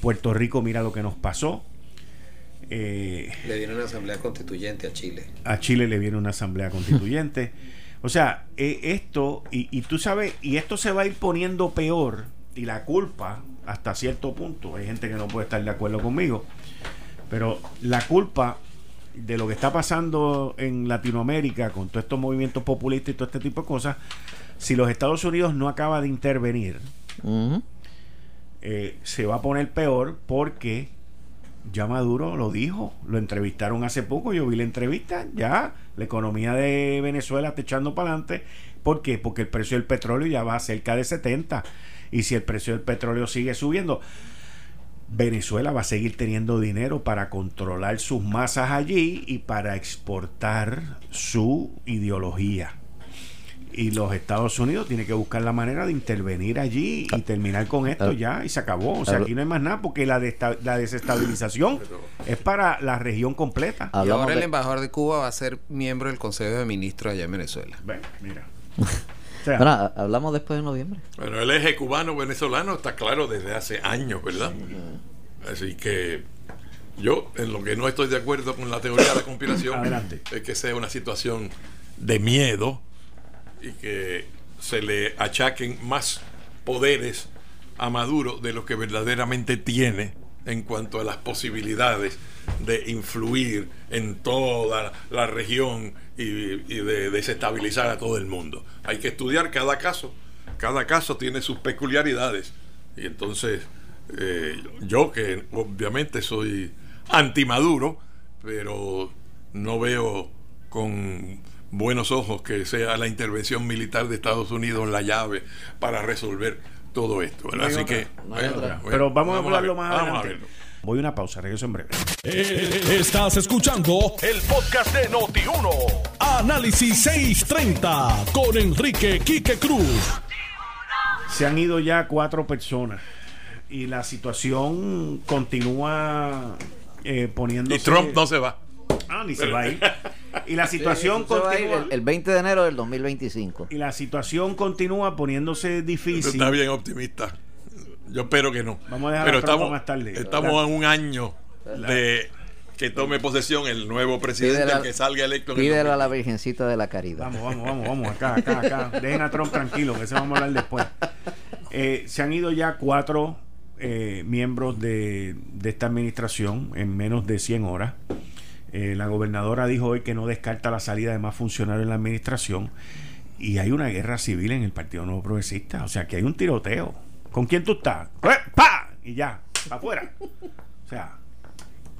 Puerto Rico, mira lo que nos pasó. Eh, Le viene una asamblea constituyente a Chile. a Chile le viene una asamblea constituyente. O sea, eh, esto, y, y tú sabes, y esto se va a ir poniendo peor, y la culpa, hasta cierto punto, hay gente que no puede estar de acuerdo conmigo, pero la culpa de lo que está pasando en Latinoamérica con todos estos movimientos populistas y todo este tipo de cosas, si los Estados Unidos no acaba de intervenir, eh, se va a poner peor porque ya Maduro lo dijo, lo entrevistaron hace poco, yo vi la entrevista, ya la economía de Venezuela está echando para adelante. ¿Por qué? Porque el precio del petróleo ya va a cerca de 70 y si el precio del petróleo sigue subiendo, Venezuela va a seguir teniendo dinero para controlar sus masas allí y para exportar su ideología. Y los Estados Unidos tienen que buscar la manera de intervenir allí y terminar con esto Ah. ya y se acabó. O sea, Ah. aquí no hay más nada porque la, desta- la desestabilización es para la región completa. Y Hablamos ahora el embajador de Cuba va a ser miembro del Consejo de Ministros allá en Venezuela. Ven, mira. O sea, Bueno, ha- hablamos después de noviembre. Bueno, el eje cubano-venezolano está claro desde hace años, ¿verdad? Así que yo, en lo que no estoy de acuerdo con la teoría de la conspiración, es que sea una situación de miedo y que se le achaquen más poderes a Maduro de lo que verdaderamente tiene en cuanto a las posibilidades de influir en toda la región y, de desestabilizar a todo el mundo. Hay que estudiar cada caso. Cada caso tiene sus peculiaridades. Y entonces, eh, yo que obviamente soy anti-Maduro, pero no veo con buenos ojos que sea la intervención militar de Estados Unidos la llave para resolver todo esto. ¿verdad? No Así otra, que, no hay bueno, otra. bueno, pero vamos, a hablarlo más vamos a adelante. verlo. Voy a una pausa, regreso en breve. Eh, Estás escuchando el podcast de Noti1. Análisis 630 con Enrique Quique Cruz. Se han ido ya cuatro personas y la situación continúa eh, poniéndose... Y Trump no se va. Ah, ni se va a ir. Y la situación Sí, continúa... el, el 20 de enero del 2025. Y la situación continúa poniéndose difícil. Está bien optimista. Yo espero que no. Vamos a dejar Pero estamos, más tarde. estamos a un año de que tome posesión el nuevo presidente, Pídele a- el que salga electo. en el Pídele a la 2020. Virgencita de la Caridad. Vamos, vamos, vamos, vamos, acá, acá, acá. Dejen a Trump tranquilo, que eso vamos a hablar después. Eh, se han ido ya cuatro eh, miembros de, de esta administración en menos de 100 horas. Eh, la gobernadora dijo hoy que no descarta la salida de más funcionarios en la administración. Y hay una guerra civil en el Partido Nuevo Progresista. O sea, que hay un tiroteo. ¿Con quién tú estás? ¡Eh, ¡Pa! Y ya, afuera. O sea,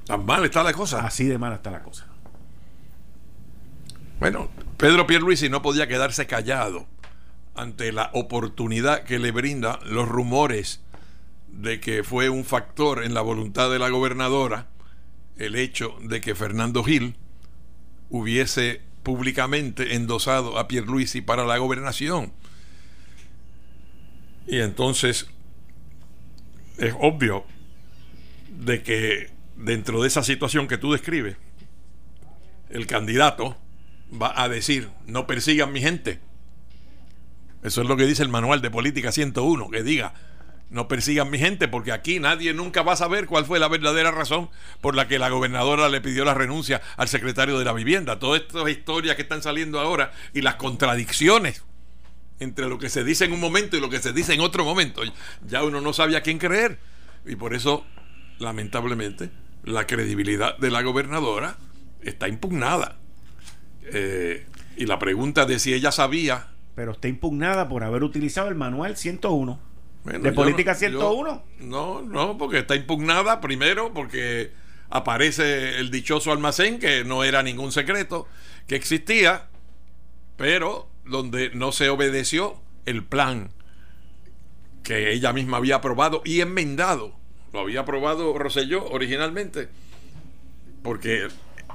Tan mal está la cosa. así de mala está la cosa. Bueno, Pedro Pierluisi no podía quedarse callado ante la oportunidad que le brinda los rumores de que fue un factor en la voluntad de la gobernadora el hecho de que Fernando Gil hubiese públicamente endosado a Pierluisi para la gobernación. Y entonces es obvio de que dentro de esa situación que tú describes, el candidato va a decir, no persigan mi gente. Eso es lo que dice el manual de política 101, que diga, no persigan mi gente, porque aquí nadie nunca va a saber cuál fue la verdadera razón por la que la gobernadora le pidió la renuncia al secretario de la vivienda. Todas estas historias que están saliendo ahora y las contradicciones entre lo que se dice en un momento y lo que se dice en otro momento, ya uno no sabía a quién creer. Y por eso, lamentablemente, la credibilidad de la gobernadora está impugnada. Eh, y la pregunta de si ella sabía Pero está impugnada por haber utilizado el manual 101. Bueno, ¿De política no- 101? yo- no, no, porque está impugnada primero porque aparece el dichoso almacén que no era ningún secreto que existía, pero donde no se obedeció el plan que ella misma había aprobado y enmendado. Lo había aprobado Roselló originalmente, porque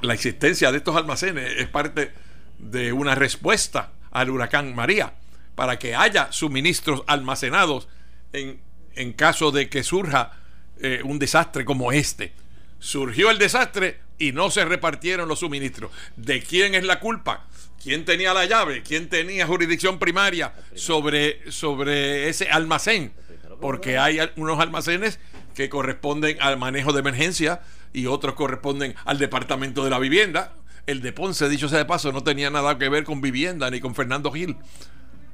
la existencia de estos almacenes es parte de una respuesta al huracán María, para que haya suministros almacenados en, en caso de que surja eh, un desastre como este. Surgió el desastre y no se repartieron los suministros. ¿De quién es la culpa? ¿Quién tenía la llave? ¿Quién tenía jurisdicción primaria sobre, sobre ese almacén? Porque hay unos almacenes que corresponden al manejo de emergencia y otros corresponden al departamento de la vivienda. El de Ponce, dicho sea de paso, no tenía nada que ver con vivienda ni con Fernando Gil.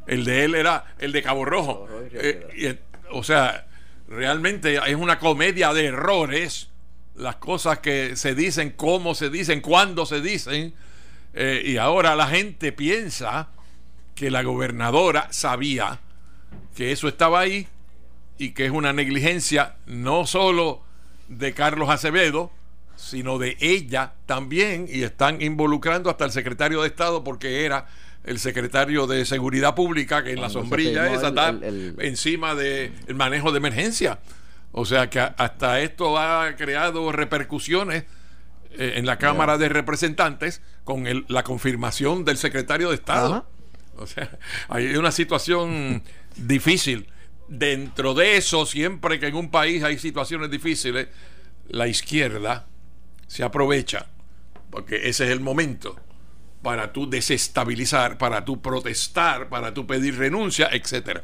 El de él era el de Cabo Rojo. Cabo Rojo y Eh, y, eh, o sea, realmente es una comedia de errores. Las cosas que se dicen, cómo se dicen, cuándo se dicen. Eh, y ahora la gente piensa que la gobernadora sabía que eso estaba ahí y que es una negligencia no solo de Carlos Acevedo, sino de ella también, y están involucrando hasta el secretario de Estado porque era el secretario de Seguridad Pública que en la Cuando sombrilla esa está el- encima del manejo de emergencia. O sea que hasta esto ha creado repercusiones eh, en la Cámara de Representantes con el- la confirmación del secretario de Estado. O sea, hay una situación difícil. Dentro de eso, siempre que en un país hay situaciones difíciles, la izquierda se aprovecha, porque ese es el momento para tú desestabilizar, para tú protestar, para tú pedir renuncia, etcétera.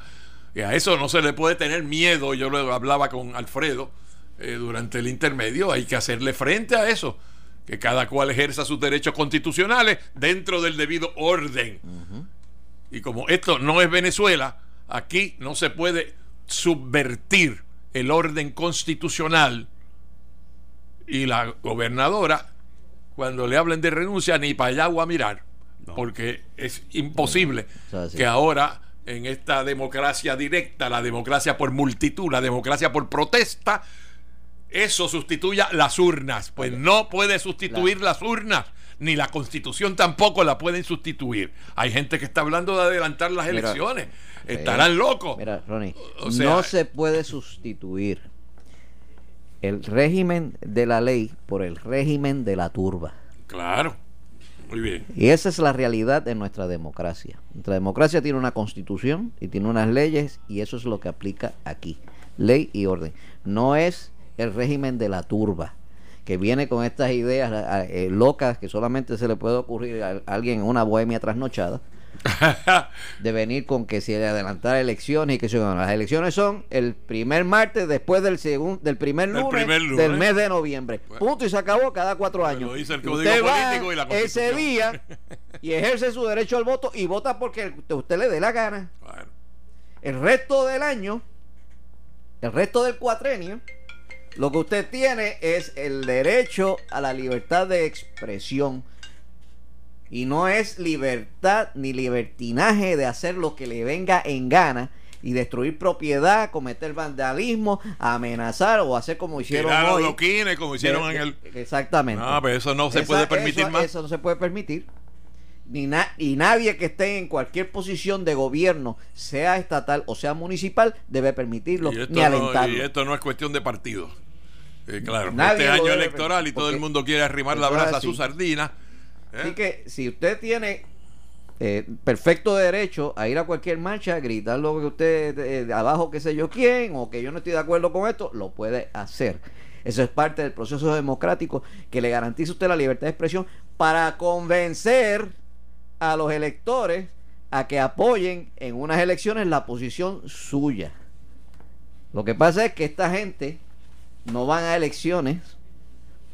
Y a eso no se le puede tener miedo. Yo lo hablaba con Alfredo eh, durante el intermedio. Hay que hacerle frente a eso. Que cada cual ejerza sus derechos constitucionales dentro del debido orden. Y como esto no es Venezuela, aquí no se puede subvertir el orden constitucional. Y la gobernadora, cuando le hablen de renuncia, ni para allá va a mirar. Porque es imposible O sea, sí. que ahora en esta democracia directa, la democracia por multitud, la democracia por protesta, eso sustituya las urnas. Pues no puede sustituir las urnas, ni la constitución tampoco la pueden sustituir. Hay gente que está hablando de adelantar las Mira, elecciones. eh, Estarán locos. Mira, Ronnie, O sea- no se puede sustituir el régimen de la ley por el régimen de la turba. Claro. Muy bien. Y esa es la realidad de nuestra democracia. Nuestra democracia tiene una constitución y tiene unas leyes y eso es lo que aplica aquí. Ley y orden. No es el régimen de la turba. que viene con estas ideas eh, locas que solamente se le puede ocurrir a alguien en una bohemia trasnochada. de venir con que se adelantara elecciones y que se las elecciones son el primer martes después del segundo del primer lunes, del mes de noviembre. Punto y se acabó cada cuatro años. usted va ese día y ejerce su derecho al voto y vota porque usted le dé la gana. El resto del año el resto del cuatrenio lo que usted tiene es el derecho a la libertad de expresión y no es libertad ni libertinaje de hacer lo que le venga en gana y destruir propiedad, cometer vandalismo, amenazar o hacer como hicieron hoy. Los como hicieron en el... Exactamente. No, pero eso no se puede permitir eso, más. Eso no se puede permitir. Ni y nadie que esté en cualquier posición de gobierno, sea estatal o sea municipal, debe permitirlo ni alentarlo. y esto no es cuestión de partido. Eh, claro, este año electoral y todo el mundo quiere arrimar la brasa a su sardina Así ¿Eh? que si usted tiene eh, perfecto derecho a ir a cualquier marcha, a gritar lo que usted eh, abajo, qué sé yo quién, o que yo no estoy de acuerdo con esto, lo puede hacer. Eso es parte del proceso democrático que le garantiza usted la libertad de expresión para convencer a los electores a que apoyen en unas elecciones la posición suya. Lo que pasa es que esta gente no van a elecciones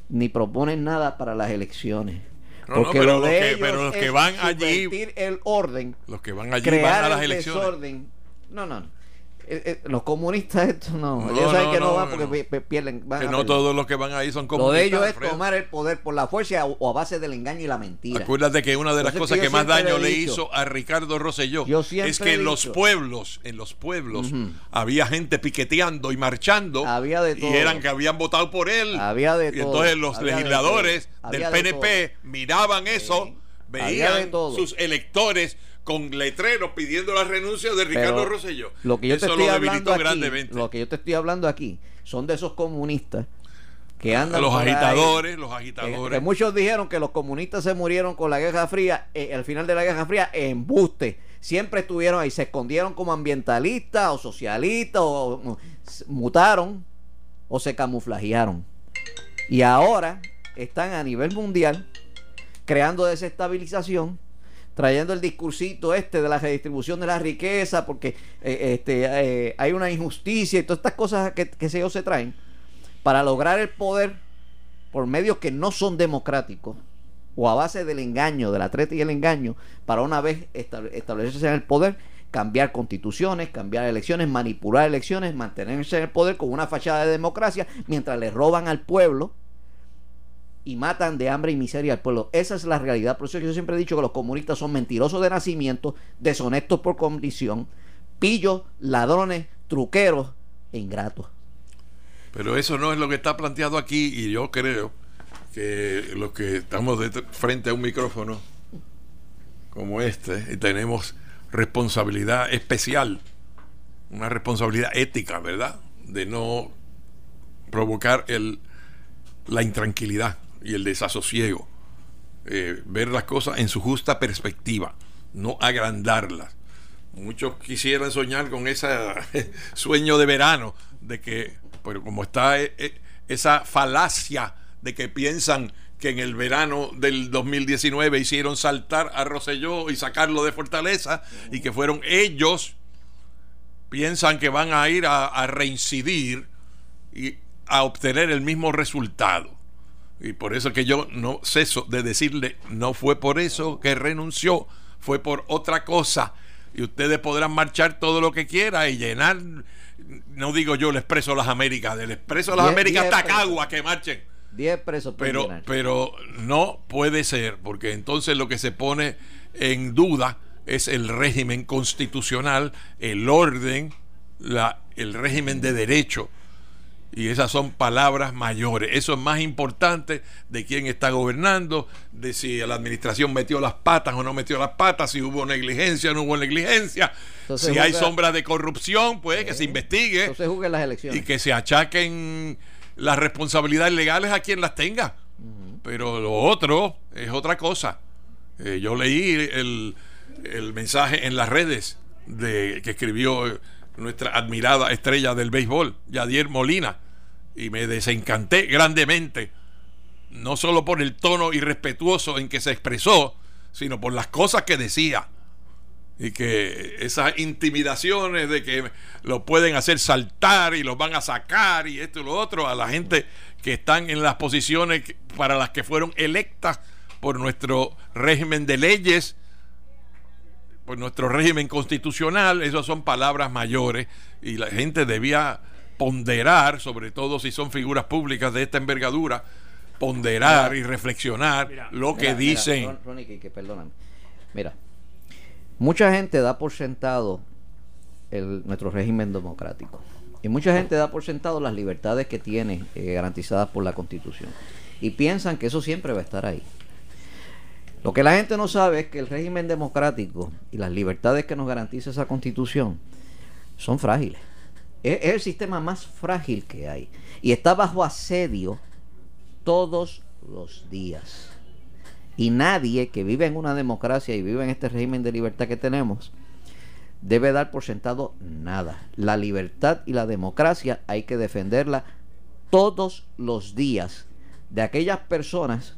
ni proponen nada para las elecciones. Porque lo de ellos pero los que van allí el orden, los que van allí van a las elecciones. Desorden. No, no, no. Eh, eh, los comunistas esto no, no ellos saben que no, van porque pierden que no todos los que van ahí son comunistas lo de ellos es tomar el poder por la fuerza o, a base del engaño y la mentira. Acuérdate que una de las cosas que, más daño le hizo a Ricardo Rosselló es que en los pueblos en los pueblos había gente piqueteando y marchando había de todo. y eran que habían votado por él. Había de y entonces los legisladores del PNP miraban eso veían sus electores con letreros pidiendo la renuncia de Ricardo Rosselló. Lo que yo te estoy hablando aquí, Lo que yo te estoy hablando aquí son de esos comunistas que andan los agitadores, los agitadores. Que, muchos dijeron que los comunistas se murieron con la Guerra Fría, eh, al final de la Guerra Fría, en buste. Siempre estuvieron ahí, se escondieron como ambientalistas o socialistas, o, mutaron o se camuflajearon. Y ahora están a nivel mundial creando desestabilización trayendo el discursito este de la redistribución de la riqueza, porque eh, este, eh, hay una injusticia y todas estas cosas que, se, se traen, para lograr el poder por medios que no son democráticos, o a base del engaño, de la treta y el engaño, para una vez establecerse en el poder, cambiar constituciones, cambiar elecciones, manipular elecciones, mantenerse en el poder con una fachada de democracia, mientras le roban al pueblo y matan de hambre y miseria al pueblo. Esa es la realidad. Por eso yo siempre he dicho que los comunistas son mentirosos de nacimiento, deshonestos por condición, pillos, ladrones, truqueros e ingratos. Pero eso no es lo que está planteado aquí y yo creo que los que estamos frente a un micrófono como este y tenemos responsabilidad especial, una responsabilidad ética, ¿verdad? De no provocar el, la intranquilidad y el desasosiego. Eh, ver las cosas en su justa perspectiva, no agrandarlas. Muchos quisieran soñar con ese sueño de verano, de que, pero como está eh, eh, esa falacia de que piensan que en el verano del 2019 hicieron saltar a Roselló y sacarlo de Fortaleza y que fueron ellos, piensan que van a ir a reincidir y a obtener el mismo resultado. Y por eso que yo no ceso de decirle, no fue por eso que renunció, fue por otra cosa. Y ustedes podrán marchar todo lo que quiera y llenar, no digo yo el Expreso de las Américas, del Expreso de las Américas Tacagua que marchen. 10 presos pero, pero no puede ser, porque entonces lo que se pone en duda es el régimen constitucional, el orden, la, el régimen de derecho y esas son palabras mayores. Eso es más importante de quién está gobernando, de si la administración metió las patas o no metió las patas, si hubo negligencia o no hubo negligencia. si hay sombras de corrupción, pues que se investigue. las elecciones. Y que se achaquen las responsabilidades legales a quien las tenga. Pero lo otro es otra cosa. Eh, yo leí el, el, mensaje en las redes de que escribió nuestra admirada estrella del béisbol, Yadier Molina y me desencanté grandemente no solo por el tono irrespetuoso en que se expresó, sino por las cosas que decía. Y que esas intimidaciones de que lo pueden hacer saltar y los van a sacar y esto y lo otro a la gente que están en las posiciones para las que fueron electas por nuestro régimen de leyes, por nuestro régimen constitucional, esas son palabras mayores y la gente debía ponderar, sobre todo si son figuras públicas de esta envergadura, ponderar y reflexionar lo que dicen. Mira, Mira, mucha gente da por sentado el, nuestro régimen democrático. Y mucha gente da por sentado las libertades que tiene eh, garantizadas por la Constitución. Y piensan que eso siempre va a estar ahí. Lo que la gente no sabe es que el régimen democrático y las libertades que nos garantiza esa Constitución son frágiles. es el sistema más frágil que hay. Y está bajo asedio todos los días. Y nadie que vive en una democracia y vive en este régimen de libertad que tenemos debe dar por sentado nada. La libertad y la democracia hay que defenderla todos los días de aquellas personas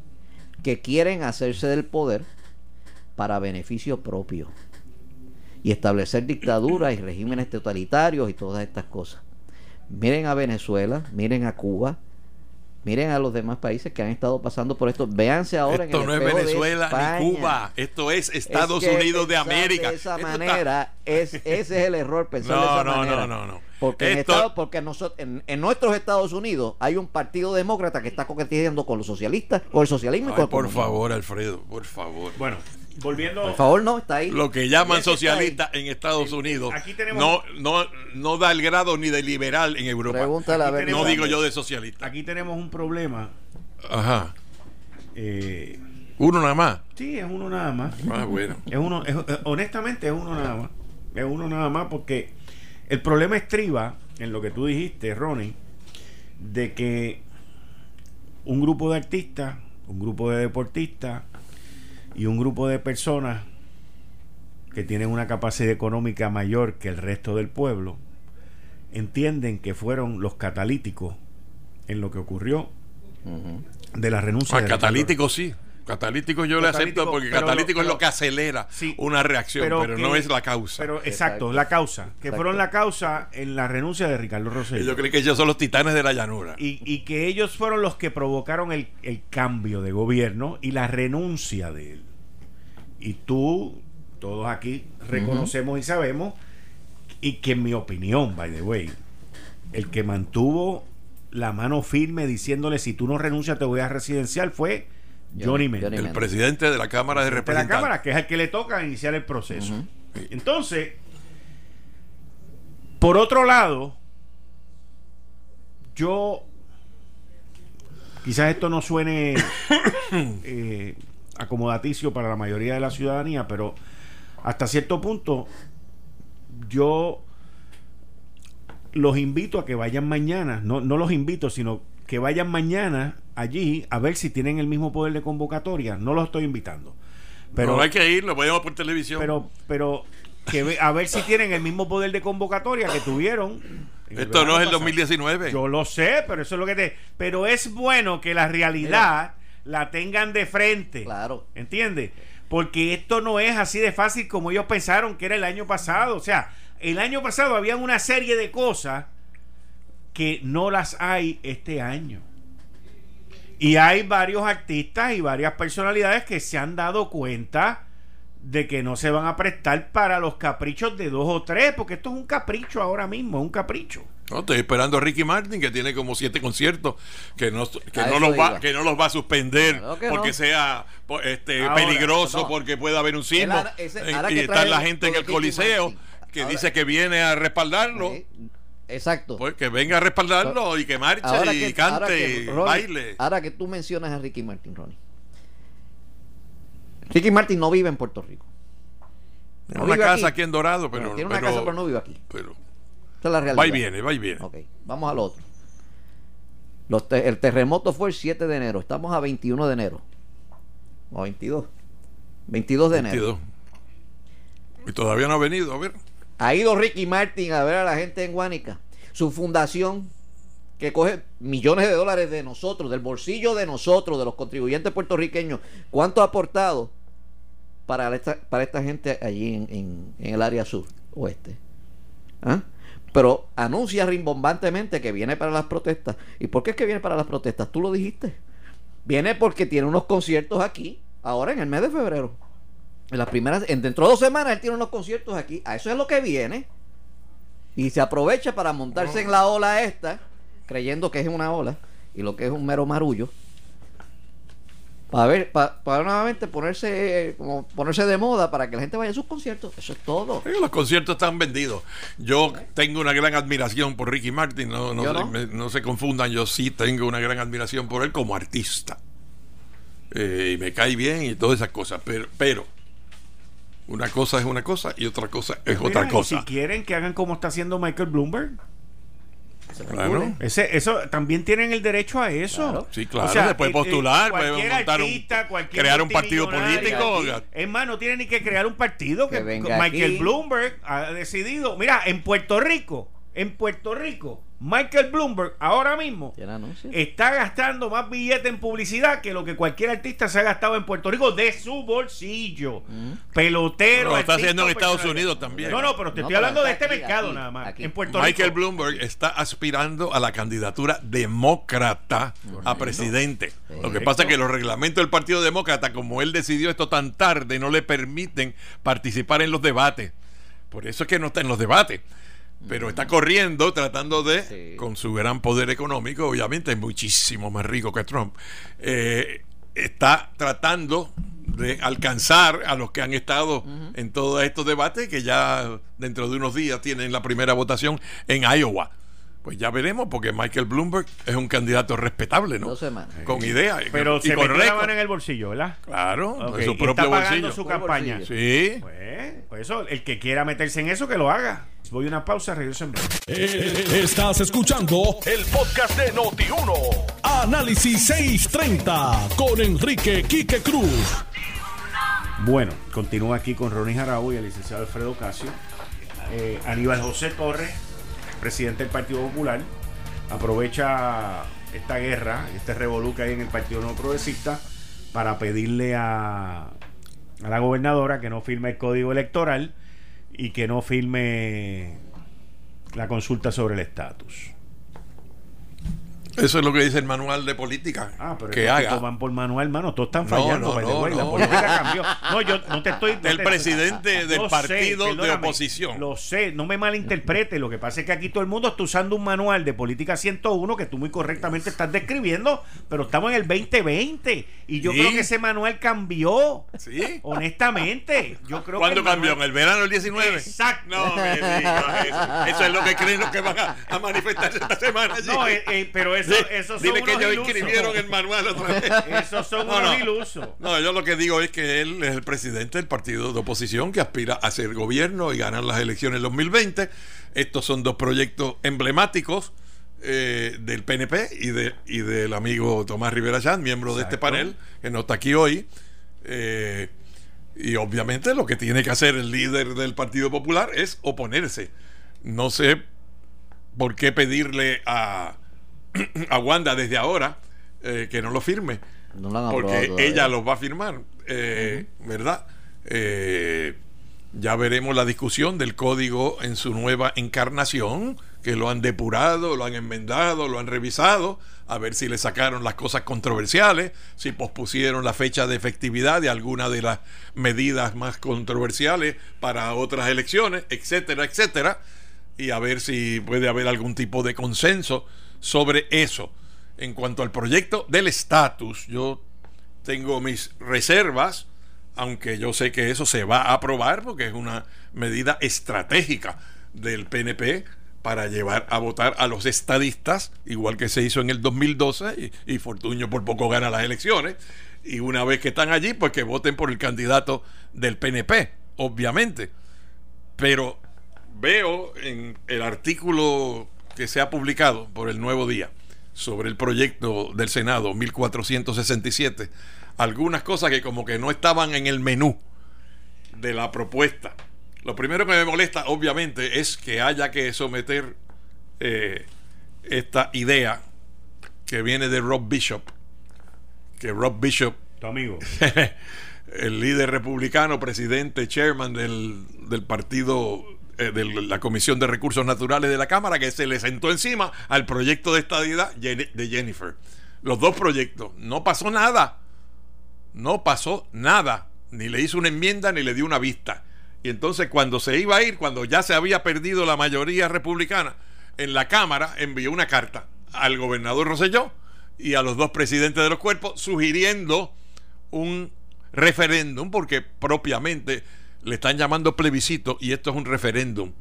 que quieren hacerse del poder para beneficio propio y establecer dictaduras y regímenes totalitarios y todas estas cosas. Miren a Venezuela, miren a Cuba, Miren a los demás países que han estado pasando por esto. Véanse ahora esto en el no es Venezuela ni Cuba. Esto es Estados Unidos de América. De esa manera, es, ese es el error pensar de esa manera. No, no, no. Porque, en, porque nosotros, en, nuestros Estados Unidos hay un partido demócrata que está coqueteando con los socialistas, con el socialismo y con Por favor, Alfredo, por favor. Bueno, volviendo. Por favor, no, está ahí. Lo que llaman socialista en Estados Unidos no, no, no da el grado ni de liberal en Europa. no digo yo de socialista. Aquí tenemos un problema. Ajá. Eh, ¿Uno nada más? Sí, es uno nada más. Ah, bueno. Es uno, honestamente, es uno nada más. Es uno nada más porque el problema estriba en lo que tú dijiste, Ronnie, de que un grupo de artistas, un grupo de deportistas, y un grupo de personas que tienen una capacidad económica mayor que el resto del pueblo entienden que fueron los catalíticos en lo que ocurrió de la renuncia. Ah, catalíticos sí. Catalítico yo le acepto porque catalítico es lo que acelera una reacción, pero, no es la causa. Pero exacto, la causa. Que fueron la causa en la renuncia de Ricardo Rosselló. Yo creo que ellos son los titanes de la llanura. Y, que ellos fueron los que provocaron el, el cambio de gobierno y la renuncia de él. Y tú, todos aquí reconocemos y sabemos, y que en mi opinión, by the way, el que mantuvo la mano firme diciéndole si tú no renuncias te voy a residencial fue Johnny, Mendes. El presidente de la Cámara de Representantes. De la Cámara, que es el que le toca iniciar el proceso. Entonces, por otro lado, yo quizás esto no suene eh, acomodaticio para la mayoría de la ciudadanía, pero hasta cierto punto yo los invito a que vayan mañana, no, no los invito, sino que vayan mañana allí a ver si tienen el mismo poder de convocatoria. No los estoy invitando. Pero no hay que ir, lo podemos por televisión. Pero, pero que a ver si tienen el mismo poder de convocatoria que tuvieron. Esto no es el 2019. Yo lo sé, pero eso es lo que te. Pero es bueno que la realidad la tengan de frente. Claro. ¿Entiendes? Porque esto no es así de fácil como ellos pensaron que era el año pasado. O sea, el año pasado había una serie de cosas que no las hay este año. Y hay varios artistas y varias personalidades que se han dado cuenta de que no se van a prestar para los caprichos de dos o tres, porque esto es un capricho ahora mismo, es un capricho. No, estoy esperando a Ricky Martin, que tiene como siete conciertos, que no, que no, los, va, que no los va a suspender porque sea este, peligroso, porque pueda haber un sismo. y está la gente en el Coliseo que dice que viene a respaldarlo. Exacto. Pues que venga a respaldarlo y que marche y cante y baile. Ahora que tú mencionas a Ricky Martin, Ronnie. Ricky Martin no vive en Puerto Rico. Tiene una casa aquí. en Dorado, pero. tiene una casa, pero no vive aquí. Pero, Esa es la realidad. Va y viene, va y viene. Ok, vamos al otro. el terremoto fue el 7 de enero. Estamos a 21 de enero. O 22. 22 de enero. Y todavía no ha venido, a ver. Ha ido Ricky Martin a ver a la gente en Guánica. Su fundación que coge millones de dólares de nosotros, del bolsillo de nosotros, de los contribuyentes puertorriqueños, ¿cuánto ha aportado para esta, para esta gente allí en, en, el área sur, oeste? ¿Ah? Pero anuncia rimbombantemente que viene para las protestas. ¿Y por qué es que viene para las protestas? Tú lo dijiste. Viene porque tiene unos conciertos aquí, ahora en el mes de febrero. En las primeras, dentro de dos semanas él tiene unos conciertos aquí. A eso es lo que viene. Y se aprovecha para montarse en la ola esta creyendo que es una ola y lo que es un mero marullo para ver para, nuevamente ponerse como ponerse de moda para que la gente vaya a sus conciertos eso es todo. Los conciertos están vendidos. Yo tengo una gran admiración por Ricky Martin no, no, Se, confundan yo sí tengo una gran admiración por él como artista. Eh, y me cae bien y todas esas cosas pero pero una cosa es una cosa y otra cosa es otra cosa si quieren que hagan como está haciendo Michael Bloomberg Claro. Ese, eso también tienen el derecho a eso. Sí, claro. se puede postular, puede montar un, crear un partido político. Es más, no tiene ni que crear un partido. Que, Michael Bloomberg ha decidido. Mira, en Puerto Rico, en Puerto Rico, Michael Bloomberg ahora mismo está gastando más billetes en publicidad que lo que cualquier artista se ha gastado en Puerto Rico de su bolsillo. Mm. Pelotero. lo está haciendo en Estados Unidos también. No, no, pero te estoy hablando de este mercado nada más. En Puerto Michael Bloomberg está aspirando a la candidatura demócrata a presidente. Lo que pasa es que los reglamentos del Partido Demócrata, como él decidió esto tan tarde, no le permiten participar en los debates. Por eso es que no está en los debates pero está corriendo tratando de, con su gran poder económico, obviamente es muchísimo más rico que Trump, eh, está tratando de alcanzar a los que han estado en todos estos debates, que ya dentro de unos días tienen la primera votación en Iowa. Pues ya veremos, porque Michael Bloomberg es un candidato respetable, ¿no? Con ideas. Pero se metió la mano en el bolsillo, ¿verdad? Claro, en su propio está pagando bolsillo. su campaña. Sí. Pues, pues, eso, el que quiera meterse en eso, que lo haga. Voy a una pausa, regreso en breve. Eh, estás escuchando el podcast de Noti1. Análisis 630 con Enrique Quique Cruz. Bueno, continúa aquí con Ronnie Jarabo y el licenciado Alfredo Casio. Eh, Aníbal José Torres presidente del Partido Popular, aprovecha esta guerra, este que hay en el Partido No Progresista, para pedirle a la gobernadora que no firme el código electoral y que no firme la consulta sobre el estatus. Eso es lo que dice el manual de política. Ah, pero que haga. van por manual, hermano. Todos están fallando. No, no, no, la política cambió. No, yo no te estoy. el presidente del partido de oposición. Lo sé, no me malinterprete. Lo que pasa es que aquí todo el mundo está usando un manual de política 101 que tú muy correctamente estás describiendo, pero estamos en el 2020 y yo creo que ese manual cambió. Sí. Honestamente. Yo creo ¿Cuándo cambió? ¿En el verano del 19? Exacto. No me digas eso. Eso es lo que creen los que van a, manifestarse esta semana. No, eh, eh, pero eso Dile que ellos escribieron el manual otra vez. Esos son no, unos ilusos. No, yo lo que digo es que él es el presidente del partido de oposición que aspira a ser gobierno y ganar las elecciones en 2020. Estos son dos proyectos emblemáticos. Eh, del PNP y, de, y del amigo Tomás Rivera Chan, miembro de este panel, que no está aquí hoy. Eh, y obviamente lo que tiene que hacer el líder del Partido Popular es oponerse. No sé por qué pedirle a, a Wanda desde ahora eh, que no lo firme. porque ella lo va a firmar, eh, ¿verdad? Eh, ya veremos la discusión del código en su nueva encarnación, que lo han depurado, lo han enmendado, lo han revisado, a ver si le sacaron las cosas controversiales, si pospusieron la fecha de efectividad de alguna de las medidas más controversiales para otras elecciones, etcétera, etcétera, y a ver si puede haber algún tipo de consenso sobre eso. En cuanto al proyecto del estatus, yo tengo mis reservas, aunque yo sé que eso se va a aprobar porque es una medida estratégica del PNP para llevar a votar a los estadistas, igual que se hizo en el 2012 y, y Fortuño por poco gana las elecciones. Y una vez que están allí, pues que voten por el candidato del PNP, obviamente. Pero veo en el artículo que se ha publicado por el Nuevo Día sobre el proyecto del Senado 1467, algunas cosas que como que no estaban en el menú de la propuesta. Lo primero que me molesta, obviamente, es que haya que someter eh, esta idea que viene de Rob Bishop, que Rob Bishop, Tu amigo. el líder republicano, presidente, chairman del, del partido de la Comisión de Recursos Naturales de la Cámara, que se le sentó encima al proyecto de estadidad de Jennifer. Los dos proyectos. No pasó nada. No pasó nada. Ni le hizo una enmienda ni le dio una vista. Y entonces cuando se iba a ir, cuando ya se había perdido la mayoría republicana en la Cámara, envió una carta al gobernador Rosselló y a los dos presidentes de los cuerpos sugiriendo un referéndum, porque propiamente le están llamando plebiscito y esto es un referéndum.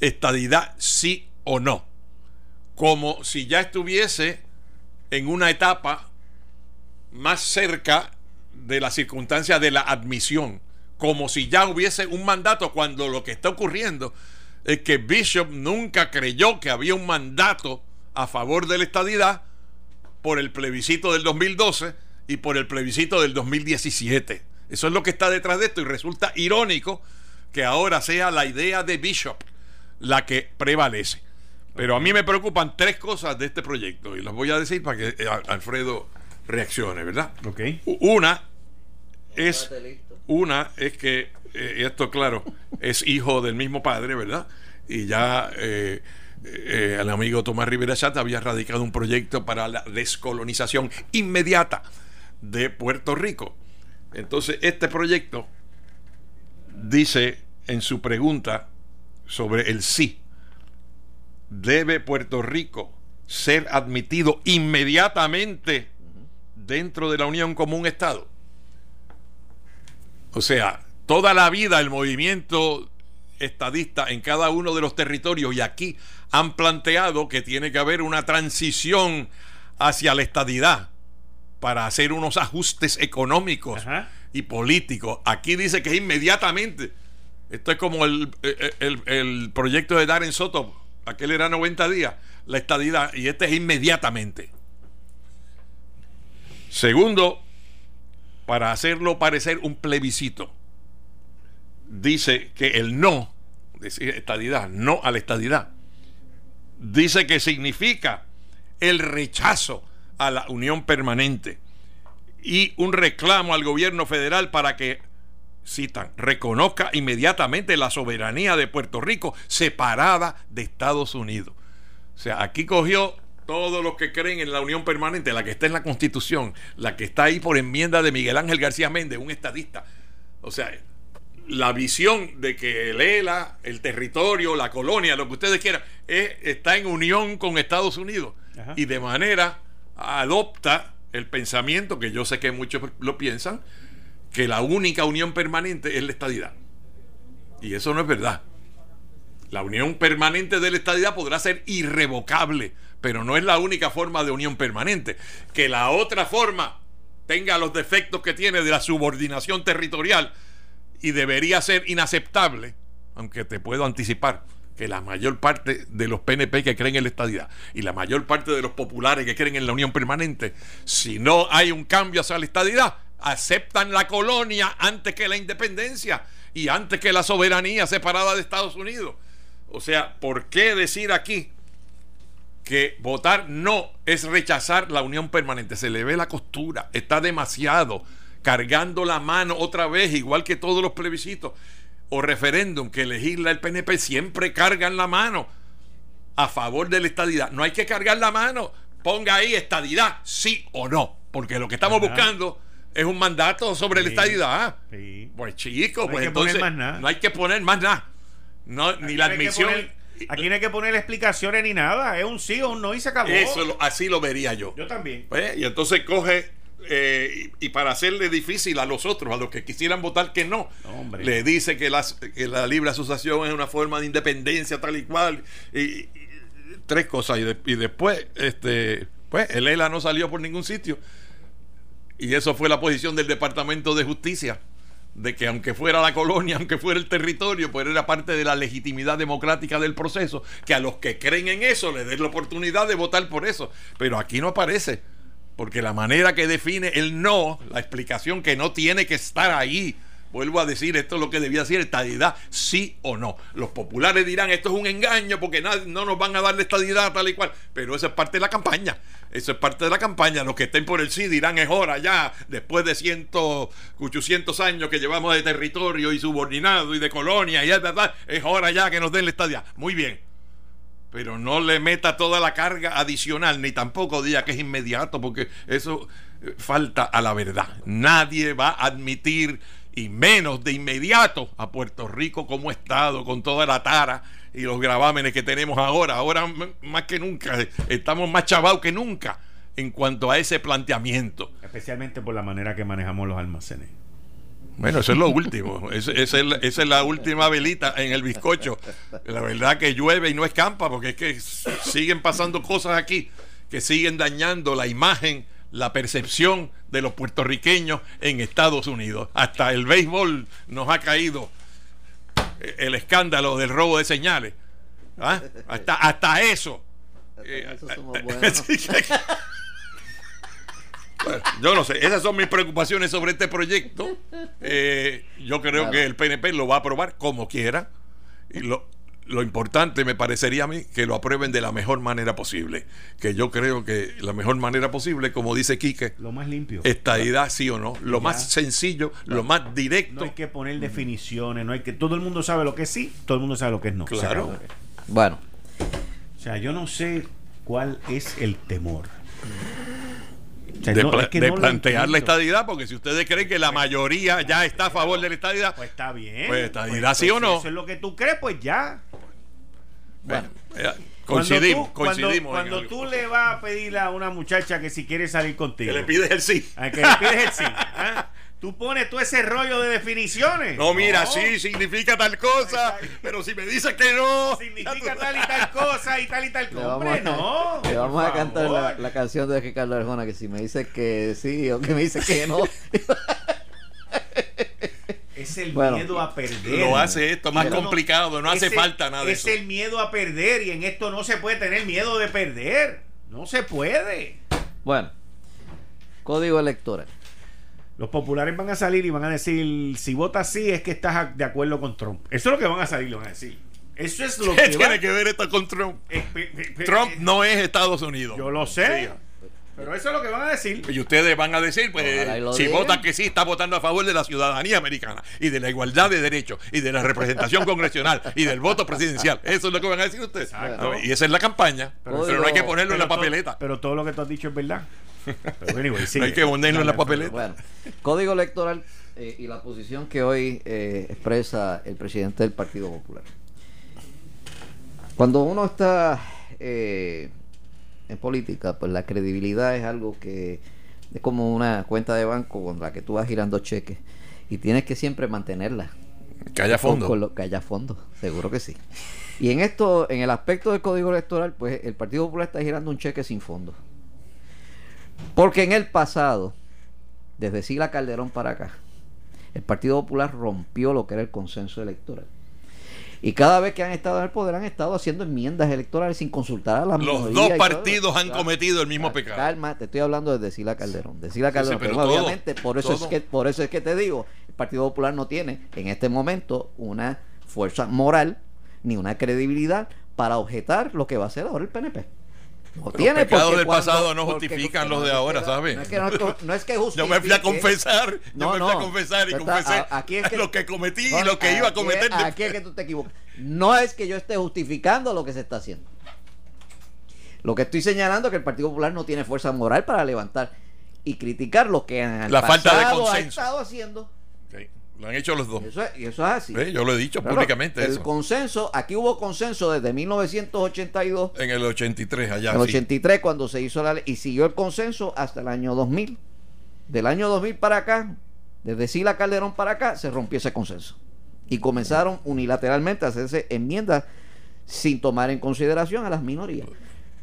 Estadidad sí o no. Como si ya estuviese en una etapa más cerca de la circunstancia de la admisión, como si ya hubiese un mandato cuando lo que está ocurriendo es que Bishop nunca creyó que había un mandato a favor de la estadidad por el plebiscito del 2012 y por el plebiscito del 2017. Eso es lo que está detrás de esto y resulta irónico que ahora sea la idea de Bishop la que prevalece. Pero a mí me preocupan tres cosas de este proyecto y las voy a decir para que eh, Alfredo reaccione, ¿verdad? Ok. Una es una es que eh, esto claro es hijo del mismo padre, ¿verdad? Y ya eh, eh, el amigo Tomás Rivera Chat había radicado un proyecto para la descolonización inmediata de Puerto Rico. Entonces este proyecto dice en su pregunta sobre el sí debe Puerto Rico ser admitido inmediatamente dentro de la Unión como un Estado. O sea, toda la vida el movimiento estadista en cada uno de los territorios y aquí han planteado que tiene que haber una transición hacia la estadidad para hacer unos ajustes económicos Ajá. y políticos. Aquí dice que es inmediatamente. Esto es como el, el- el- el proyecto de Darren Soto. Aquel era 90 días, la estadidad, y este es inmediatamente. Segundo, para hacerlo parecer un plebiscito, dice que el no, decir estadidad, no a la estadidad, dice que significa el rechazo a la unión permanente y un reclamo al gobierno federal para que, citan, reconozca inmediatamente la soberanía de Puerto Rico separada de Estados Unidos. O sea, aquí cogió todos los que creen en la unión permanente, la que está en la Constitución, la que está ahí por enmienda de Miguel Ángel García Méndez, un estadista. O sea, la visión de que el ELA, el territorio, la colonia, lo que ustedes quieran, es- está en unión con Estados Unidos. Ajá. Y de manera adopta el pensamiento, que yo sé que muchos lo piensan, que la única unión permanente es la estadidad. Y eso no es verdad. La unión permanente de la estadidad podrá ser irrevocable, pero no es la única forma de unión permanente. Que la otra forma tenga los defectos que tiene de la subordinación territorial y debería ser inaceptable, aunque te puedo anticipar que la mayor parte de los PNP que creen en la estadidad y la mayor parte de los populares que creen en la unión permanente, si no hay un cambio hacia la estadidad, aceptan la colonia antes que la independencia y antes que la soberanía separada de Estados Unidos. O sea, ¿por qué decir aquí que votar no es rechazar la unión permanente? Se le ve la costura, está demasiado cargando la mano otra vez, igual que todos los plebiscitos o referéndum que legisla el PNP, siempre cargan la mano a favor de la estadidad. No hay que cargar la mano, ponga ahí estadidad, sí o no, porque lo que estamos Ajá. buscando es un mandato sobre la Sí. estadidad. Sí. Pues chico, No hay pues que poner entonces más nada. no hay que poner más nada. No, ni la admisión. aquí no hay que poner explicaciones ni nada. Es un sí o un no y se acabó. Eso así lo vería yo. Yo también. Pues, y entonces coge, eh, y, y para hacerle difícil a los otros, a los que quisieran votar que no, hombre. le dice que, las- que la libre asociación es una forma de independencia tal y cual. Y, y- tres cosas. Y, de- y después, este, pues, el ELA no salió por ningún sitio. Y eso fue la posición del Departamento de Justicia, de que aunque fuera la colonia, aunque fuera el territorio, pues era parte de la legitimidad democrática del proceso, que a los que creen en eso les den la oportunidad de votar por eso. Pero aquí no aparece, porque la manera que define el no, la explicación que no tiene que estar ahí vuelvo a decir, esto es lo que debía ser estadidad, sí o no. Los populares dirán, esto es un engaño porque no nos van a dar la estadidad tal y cual, pero eso es parte de la campaña. Eso es parte de la campaña. Los que estén por el sí dirán es hora ya, después de ciento, 800 años que llevamos de territorio y subordinado y de colonia, y es verdad, es hora ya que nos den la estadía. Muy bien. Pero no le meta toda la carga adicional, ni tampoco diga que es inmediato, porque eso eh, falta a la verdad. Nadie va a admitir, y menos de inmediato, a Puerto Rico como Estado, con toda la tara y los gravámenes que tenemos ahora. Ahora más que nunca, estamos más chavados que nunca en cuanto a ese planteamiento. Especialmente por la manera que manejamos los almacenes. Bueno, eso es lo último. esa es la última velita en el bizcocho. La verdad que llueve y no escampa, porque es que siguen pasando cosas aquí que siguen dañando la imagen, la percepción de los puertorriqueños en Estados Unidos. Hasta el béisbol nos ha caído el escándalo del robo de señales. ¿Ah? Hasta, hasta eso. Yo no sé, esas son mis preocupaciones sobre este proyecto. Eh, yo creo que el PNP lo va a aprobar como quiera. Y lo, lo importante me parecería a mí que lo aprueben de la mejor manera posible. Que yo creo que la mejor manera posible, como dice Quique, lo más limpio. Estadidad sí o no, lo más sencillo, lo más directo. No hay que poner definiciones, no hay que todo el mundo sabe lo que es sí, todo el mundo sabe lo que es no. Claro. Bueno. O sea, yo no sé cuál es el temor. De, plantear la estadidad, porque si ustedes creen que la mayoría ya está a favor de la estadidad, pues está bien. Pues estadidad pues, sí o no. eso es lo que tú crees, pues ya. Bueno, eh, coincidimos, cuando tú, Cuando, tú le vas a pedir a una muchacha que si quiere salir contigo. Que le pides el sí. que le pides el sí. ¿ah? Tú pones todo ese rollo de definiciones. No, mira, sí, significa tal cosa, pero si me dices que no. Significa tal y tal cosa y tal y tal cosa. Hombre, no. Le vamos a cantar la, la, canción de Ricardo Arjona, que si me dice que sí o que me dice que no. Es el miedo a perder. Lo hace esto más complicado, no hace falta nada de eso. Es el miedo a perder y en esto no se puede tener miedo de perder. No se puede. Bueno, código electoral. Los populares van a salir y van a decir, si votas sí es que estás de acuerdo con Trump. Eso es lo que van a salir, lo van a decir. Eso es lo ¿Qué que tiene que ver esto con Trump? Eh, Trump no es Estados Unidos. Yo lo sé. Pero eso es lo que van a decir. Y ustedes van a decir, pues, si votan que sí, está votando a favor de la ciudadanía americana y de la igualdad de derechos y de la representación congresional y del voto presidencial. Eso es lo que van a decir ustedes. Y esa es la campaña. Pero, no hay que ponerlo en la papeleta. pero todo lo que tú has dicho es verdad. Pero no hay que ponerlo en la papeleta. Bueno, código electoral eh, y la posición que hoy eh, expresa el presidente del Partido Popular. Cuando uno está eh, en política, pues la credibilidad es algo que es como una cuenta de banco con la que tú vas girando cheques y tienes que siempre mantenerla. Que haya fondo. que haya fondo, seguro que sí. Y en esto, en el aspecto del código electoral, pues el Partido Popular está girando un cheque sin fondo. Porque en el pasado, desde Sila Calderón para acá, el Partido Popular rompió lo que era el consenso electoral. Y cada vez que han estado en el poder han estado haciendo enmiendas electorales sin consultar a las Los dos partidos han cometido el mismo pecado. Calma, te estoy hablando de Sila Calderón. Calderón. pero obviamente, por eso, es que, por eso es que te digo, el Partido Popular no tiene en este momento una fuerza moral ni una credibilidad para objetar lo que va a hacer ahora el PNP. No tiene los pecados del pasado no justifican los de ahora, ¿sabes? No es que, no, es que Yo me fui a confesar, yo me fui a confesar y confesé aquí es que, lo que cometí y lo que iba a cometer. Aquí es que tú te equivocas. No es que yo esté justificando lo que se está haciendo. Lo que estoy señalando es que el Partido Popular no tiene fuerza moral para levantar y criticar lo que en el La pasado falta de consenso. ha estado haciendo. Lo han hecho los dos. Eso y eso es así. yo lo he dicho públicamente. El consenso, aquí hubo consenso desde 1982. En el 83, allá. En el 83, cuando se hizo la ley. Y siguió el consenso hasta el año 2000. Del año 2000 para acá, desde Sila Calderón para acá, se rompió ese consenso. Y comenzaron unilateralmente a hacerse enmiendas sin tomar en consideración a las minorías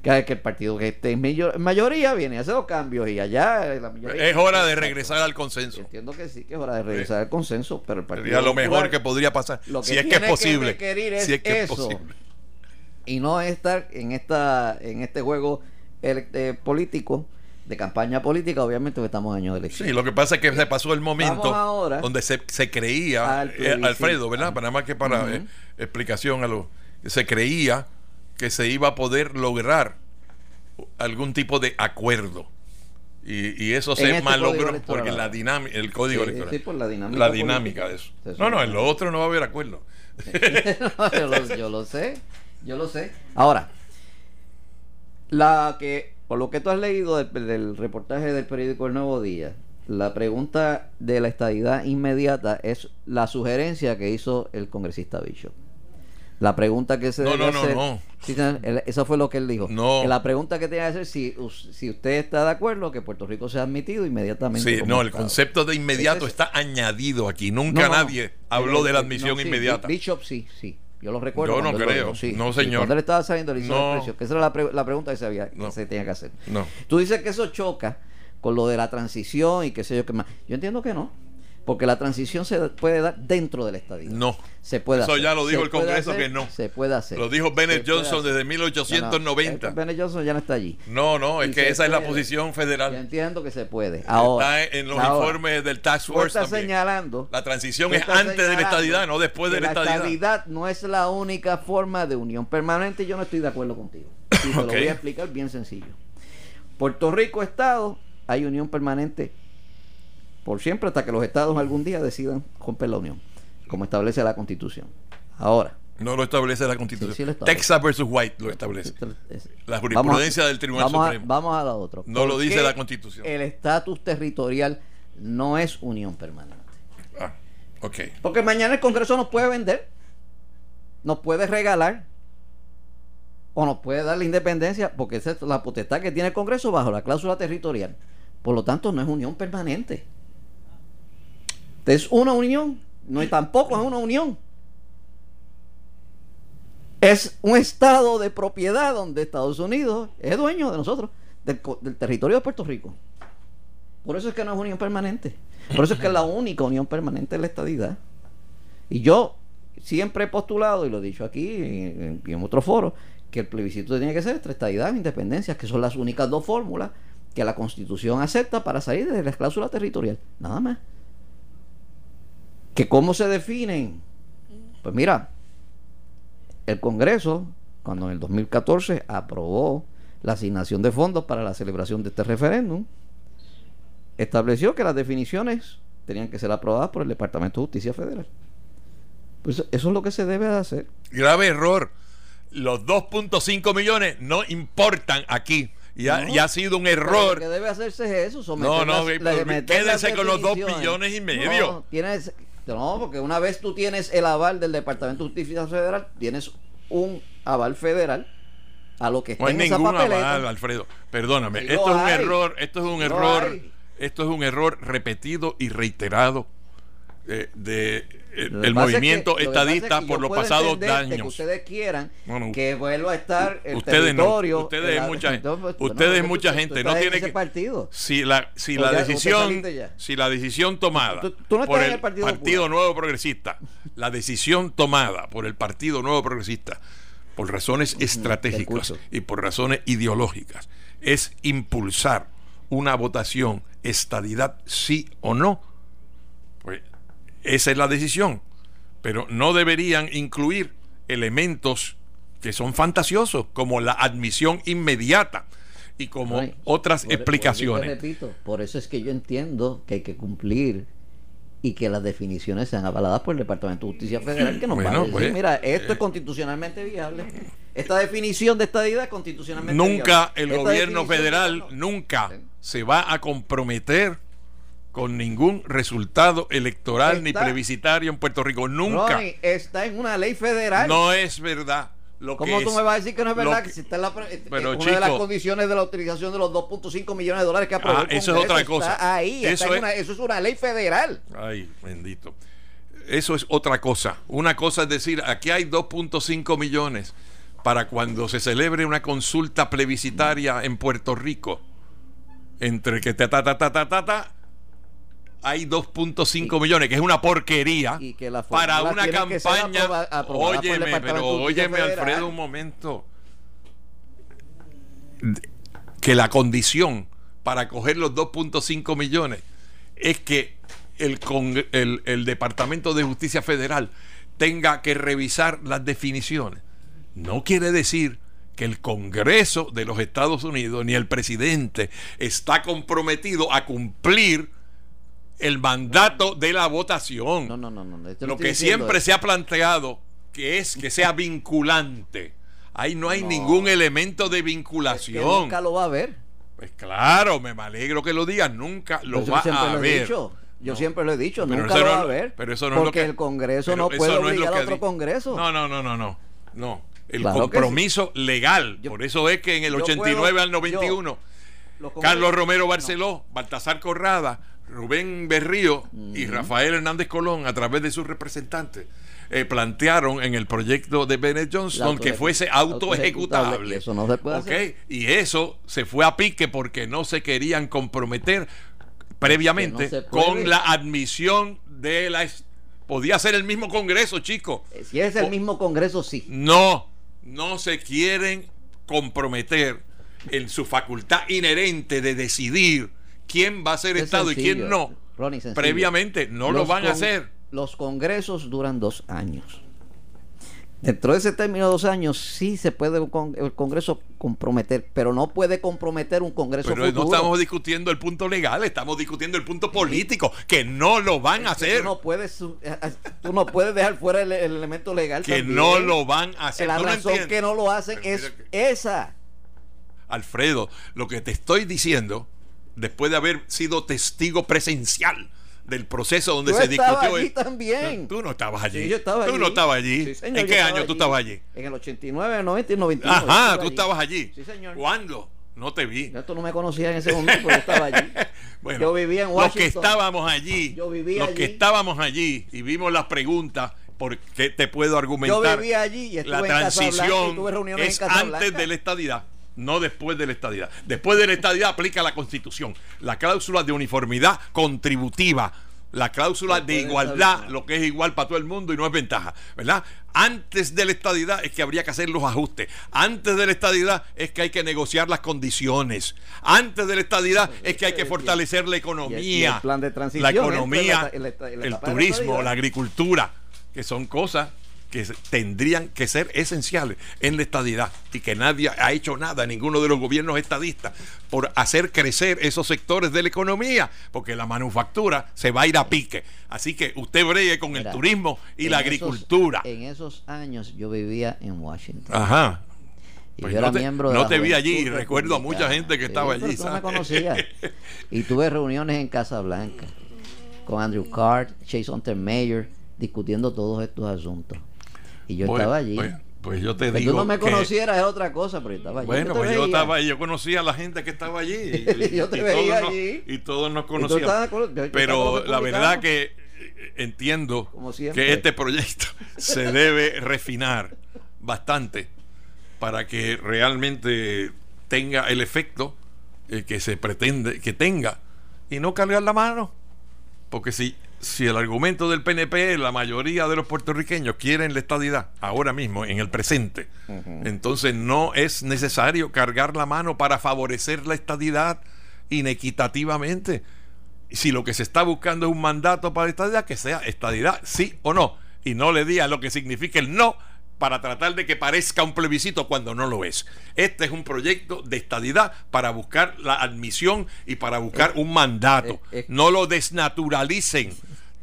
que, que el partido que esté en mayoría viene a hacer los cambios y allá la mayoría es hora de regresar al consenso entiendo que sí que es hora de regresar al consenso pero el partido sería lo mejor que podría pasar si es que es posible si es que es posible y no estar en esta en este juego eh, político de campaña política, obviamente estamos en años de elección. Sí, lo que pasa es que se pasó el momento ahora donde se, se creía, al eh. Alfredo, ¿verdad? Para más que para Ujú. eh, explicación a lo se creía que se iba a poder lograr algún tipo de acuerdo. Y, y eso En se este malogró porque la dinámica, el código Sí, electoral. sí, por la dinámica La dinámica de eso. No, no, en lo otro no va a haber acuerdo. No, yo, lo, yo lo sé, yo lo sé. Ahora, la que, por lo que tú has leído del, del reportaje del periódico El Nuevo Día, la pregunta de la estadidad inmediata es la sugerencia que hizo el congresista Bishop. La pregunta que se No, debe no, hacer, no. Eso fue lo que él dijo. No. La pregunta que tiene que hacer si, si usted está de acuerdo que Puerto Rico sea admitido inmediatamente. Sí, no, el Estado. concepto de inmediato está añadido aquí. Nunca nadie habló de la admisión sí, inmediata. Bishop sí, sí. Yo lo recuerdo. Yo no creo. dijo, sí. No, señor. Cuando él estaba saliendo, le hizo No. el precio. Que esa era la, pre- la pregunta que se, había, que se tenía que hacer. No. Tú dices que eso choca con lo de la transición y qué sé yo qué más. Yo entiendo que no. Porque la transición se puede dar dentro del estadio. No. Se puede Eso hacer. ya lo dijo Se el Congreso hacer, que no. Se puede hacer. Lo dijo Bennett Johnson desde No, 1890. no, Bennett Johnson ya no está allí. No, no, es Y que esa es la posición Yo federal. entiendo que se puede. Ahora, Está en los ahora, informes del Task tú Force también. señalando La transición es antes de la estadidad, no después de la La estadidad. estadidad no es la única forma de unión permanente. Yo no estoy de acuerdo contigo. Y te lo voy a explicar bien sencillo. Puerto Rico, Estado, hay unión permanente por siempre hasta que los estados algún día decidan romper la unión, como establece la Constitución. Ahora, No lo establece la Constitución. sí lo establece. Texas versus White lo establece. es- La jurisprudencia a- del Tribunal vamos Supremo. A, vamos a la otra. No lo ¿Por dice la Constitución. El estatus territorial no es unión permanente. Ah, ok. Porque mañana el Congreso nos puede vender, nos puede regalar o nos puede dar la independencia, porque esa es la potestad que tiene el Congreso bajo la cláusula territorial. Por lo tanto, no es unión permanente. Es una unión, no es tampoco es una unión. Es un estado de propiedad donde Estados Unidos es dueño de nosotros, del, territorio de Puerto Rico. Por eso es que no es unión permanente. Por eso es que la única unión permanente es la estadidad. Y yo siempre he postulado, y lo he dicho aquí y en, y en otros foros, que el plebiscito tiene que ser entre estadidad e independencia, que son las únicas dos fórmulas que la Constitución acepta para salir de la cláusula territorial. Nada más. ¿Que cómo se definen? Pues mira, el Congreso, cuando en el 2014 aprobó la asignación de fondos para la celebración de este referéndum, estableció que las definiciones tenían que ser aprobadas por el Departamento de Justicia Federal. Pues eso es lo que se debe de hacer. Grave error. Los 2.5 millones no importan aquí. Y ha, No. y ha sido un error. Lo que debe hacerse es eso. No, no, ve- la- las quédense con los dos definiciones. billones y medio. No, tienes, no, porque una vez tú tienes el aval del Departamento de Justicia Federal, tienes un aval federal a lo que está No hay en esa ningún papeleta. aval, Alfredo. Perdóname. Sí esto es un hay. error. Esto es un Sí error. hay. Esto es un error repetido y reiterado eh, de eh, el es movimiento lo es estadista que por los pasados de que daños. ustedes quieran No, no. que vuelva a estar el Ustedes no. territorio. Ustedes en la- mucha- Entonces, pues, ustedes tú- mucha gente, no tiene que- partido. Si la, si O la ya- te decisión, si la decisión tomada Tú- tú no por el el Partido Partido. Nuevo Progresista, la decisión tomada por el Partido Nuevo Progresista, por razones estratégicas y por razones ideológicas, es impulsar una votación estadidad sí o no, pues esa es la decisión. Pero no deberían incluir elementos que son fantasiosos, como la admisión inmediata y como Ay, otras por- por eso explicaciones. repito, por eso es que yo entiendo que hay que cumplir y que las definiciones sean avaladas por el Departamento de Justicia Federal que nos va a Bueno, decir, pues, mira, esto eh, es constitucionalmente viable. Esta definición de estadidad es constitucionalmente Nunca viable. el Esta gobierno federal, no. nunca Sí. se va a comprometer con ningún resultado electoral ni plebiscitario en Puerto Rico. Nunca. Ronnie, está en una ley federal. No es verdad. Lo ¿Cómo que tú es- me vas a decir que no es verdad? que- Que si está en la, eh, Pero, una de las condiciones de la utilización de los 2.5 millones de dólares que aprobó Ah, el eso es otra cosa. Está ahí, está Eso en es- una- eso es una ley federal. Ay, bendito. Eso es otra cosa. Una cosa es decir, aquí hay 2.5 millones para cuando se celebre una consulta plebiscitaria en Puerto Rico. Entre que ta ta ta ta ta ta, ta, hay 2.5 millones, que es una porquería y que las para una campaña. aproba- óyeme, pero óyeme, Federal. Alfredo, un momento. Que la condición para coger los 2.5 millones es que el, el, el Departamento de Justicia Federal tenga que revisar las definiciones. No quiere decir que el Congreso de los Estados Unidos ni el presidente está comprometido a cumplir el mandato de la votación. No, no, no, no. Lo que siempre se ha planteado que es que sea vinculante. Ahí no hay ningún elemento de vinculación. nunca lo va a ver. Pues claro, me alegro que lo digas, nunca lo va a ver. Yo siempre lo he dicho, nunca lo va a ver. Pero eso no porque es lo que, el Congreso no puede obligar a otro Congreso. No, no, no, no, no. No. El compromiso legal. Por eso es que en el 89 al 91, Carlos Romero Barceló, Baltasar Corrada, Rubén Berrío y Rafael Hernández Colón, a través de sus representantes, eh, plantearon en el proyecto de Bennett Johnston que fuese auto ejecutable. Eso no se puede hacer. Y eso se fue a pique porque no se querían comprometer previamente con la admisión de la... Podía ser el mismo Congreso, chicos. Eh, si es el mismo Congreso, sí. No, no se quieren comprometer en su facultad inherente de decidir quién va a ser Estado y quién no. Previamente no lo van a hacer. Los congresos duran dos años. Dentro de ese término de dos años sí se puede el Congreso comprometer, pero no puede comprometer un Congreso Pero no estamos discutiendo el punto legal, estamos discutiendo el punto político, que no lo van a hacer. Tú no puedes, eh, eh, tú no puedes dejar fuera el, elemento legal. Que no lo van a hacer. La razón que no lo hacen es esa. Alfredo, lo que te estoy diciendo, después de haber sido testigo presencial del proceso donde se discutió. Allí también. Tú no estabas allí. yo estaba tú no estabas allí. ¿En qué año tú estabas allí? En el 89, el 90 y el 91. Ajá, tú estabas allí. Sí, señor. ¿Cuándo? No te vi. Yo tú no me conocías en ese momento, pero estaba allí. bueno, yo vivía en Washington. Los que estábamos allí, yo vivía los que estábamos allí y vimos las preguntas, porque te puedo argumentar. Yo vivía allí y estuve la transición es antes de la estadidad no después de la estadidad. Después de la estadidad aplica la Constitución, la cláusula de uniformidad contributiva, la cláusula de igualdad, lo que es igual para todo el mundo y no es ventaja, ¿verdad? Antes de la estadidad es que habría que hacer los ajustes. Antes de la estadidad es que hay que negociar las condiciones. Antes de la estadidad es que hay que fortalecer la economía, la economía, el turismo, la agricultura, que son cosas que tendrían que ser esenciales en la estadidad y que nadie ha hecho nada, ninguno de los gobiernos estadistas, por hacer crecer esos sectores de la economía, porque la manufactura se va a ir a pique. Así que usted bregue con el turismo y la agricultura. en esos años yo vivía en Washington. Ajá. Pues yo no, te, no te vi allí, recuerdo a mucha gente que estaba allí. me conocía. y tuve reuniones en Casa Blanca con Andrew Card, Chase Untermeyer, discutiendo todos estos asuntos. Y yo estaba allí. pues yo te digo. tú no me conocieras es otra cosa, pero yo estaba allí. Bueno, pues yo estaba allí, yo conocía a la gente que estaba allí. Y, yo te veía allí. y todos nos conocíamos. pero la verdad que eh, entiendo que este proyecto se debe refinar bastante para que realmente tenga el efecto eh, que se pretende que tenga y no cargar la mano. Porque si si el argumento del PNP, la mayoría de los puertorriqueños quieren la estadidad ahora mismo, en el presente, entonces no es necesario cargar la mano para favorecer la estadidad inequitativamente. Si lo que se está buscando es un mandato para la estadidad, que sea estadidad, sí o no, y no le diga lo que significa el no para tratar de que parezca un plebiscito cuando no lo es. Este es un proyecto de estadidad para buscar la admisión y para buscar un mandato. No lo desnaturalicen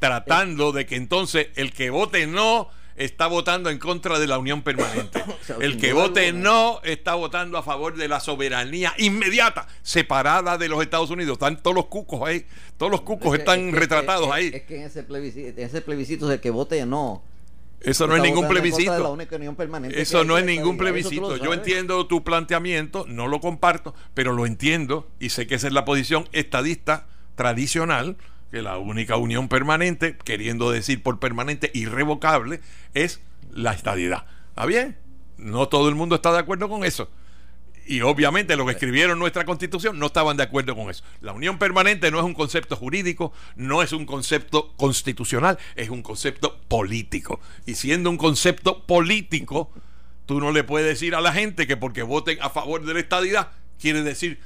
tratando de que entonces el que vote no está votando en contra de la unión permanente. El que vote no está votando a favor de la soberanía inmediata, separada de los Estados Unidos. Están todos los cucos ahí, todos los cucos están retratados ahí. Es que en ese plebiscito, en ese plebiscito el que vote no eso no es ningún plebiscito. Eso no es ningún plebiscito. Yo entiendo tu planteamiento, no lo comparto, pero lo entiendo y sé que esa es la posición estadista tradicional, que la única unión permanente, queriendo decir por permanente irrevocable, es la estadidad. ¿Está bien? No todo el mundo está de acuerdo con eso. Y obviamente los que escribieron nuestra constitución no estaban de acuerdo con eso. La unión permanente no es un concepto jurídico, no es un concepto constitucional, es un concepto político. Y siendo un concepto político, tú no le puedes decir a la gente que porque voten a favor de la estadidad, quiere decir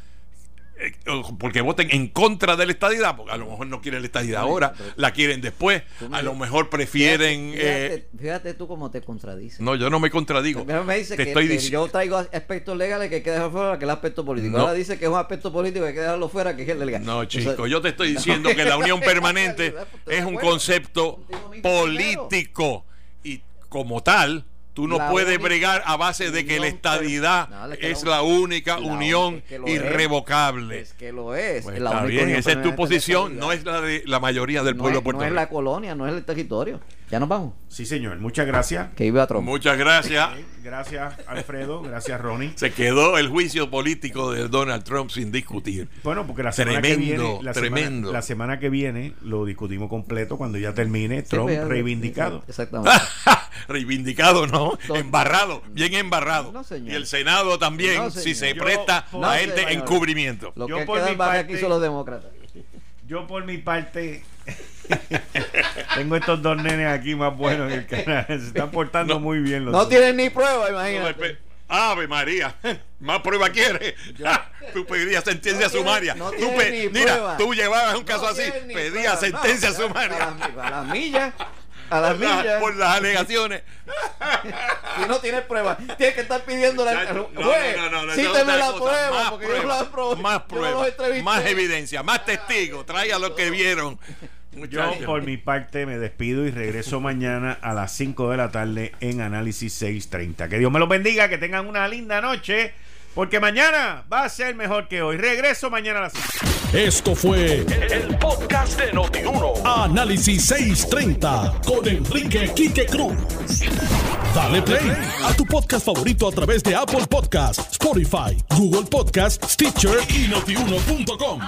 porque voten en contra de la estadidad, porque a lo mejor no quieren la estadidad ahora, la quieren después, a lo mejor prefieren... Fíjate, eh, fíjate tú cómo te contradices. no, yo no me contradigo. Me dice Te que, estoy que yo traigo aspectos legales que hay que dejar fuera, que es el aspecto político. No. Ahora dice que es un aspecto político que hay que dejarlo fuera, que es el legal. No, O sea, chico, yo te estoy diciendo que la unión permanente es un concepto político y como tal, tú no La puedes única bregar a base de que la estadidad No, es la- única la unión única- es que lo es. irrevocable. Es que lo es. Pues está bien, esa es tu posición, no es la de la mayoría del no pueblo es, de Puerto no es la colonia, no es el territorio. Ya nos vamos. Sí, señor. Muchas gracias. Que iba a Trump. Muchas gracias. Gracias, Alfredo. Gracias, Ronnie. Se quedó el juicio político de Donald Trump sin discutir. Bueno, porque la semana que viene, la tremendo. Semana, la semana que viene lo discutimos completo cuando ya termine Trump reivindicado. Exactamente. Reivindicado, ¿no? Embarrado, bien embarrado. No, señor. y el Senado también, No, si se. Yo- presta no, a señor. encubrimiento. Lo Yo que por queda mi parte- aquí son los demócratas. Yo por mi parte tengo estos dos nenes aquí más buenos en el canal. Se están portando No. muy bien los No dos. tienen ni prueba, No, imagínate. Ave María, más prueba quieres. tú pedías sentencia No tiene- sumaria. no tú mira, prueba. tú llevabas un caso No así, pedías prueba. sentencia No, sumaria. A las, a las millas. A las por, la- millas. por las alegaciones. Si no tienes prueba, tienes que estar pidiéndole al Chacho, al juez. eso sí otra la prueba, Más porque yo prueba, la probé. Más yo pruebas, más evidencia, más testigos. Traiga lo que vieron. Yo por mi parte me despido y regreso mañana a las 5 de la tarde en Análisis 630. Que Dios me los bendiga, que tengan una linda noche, porque mañana va a ser mejor que hoy. Regreso mañana a las 5. Esto fue el podcast de Notiuno. Análisis 630 con Enrique Quique Cruz. Dale play a tu podcast favorito a través de Apple Podcasts, Spotify, Google Podcasts, Stitcher y notiuno.com.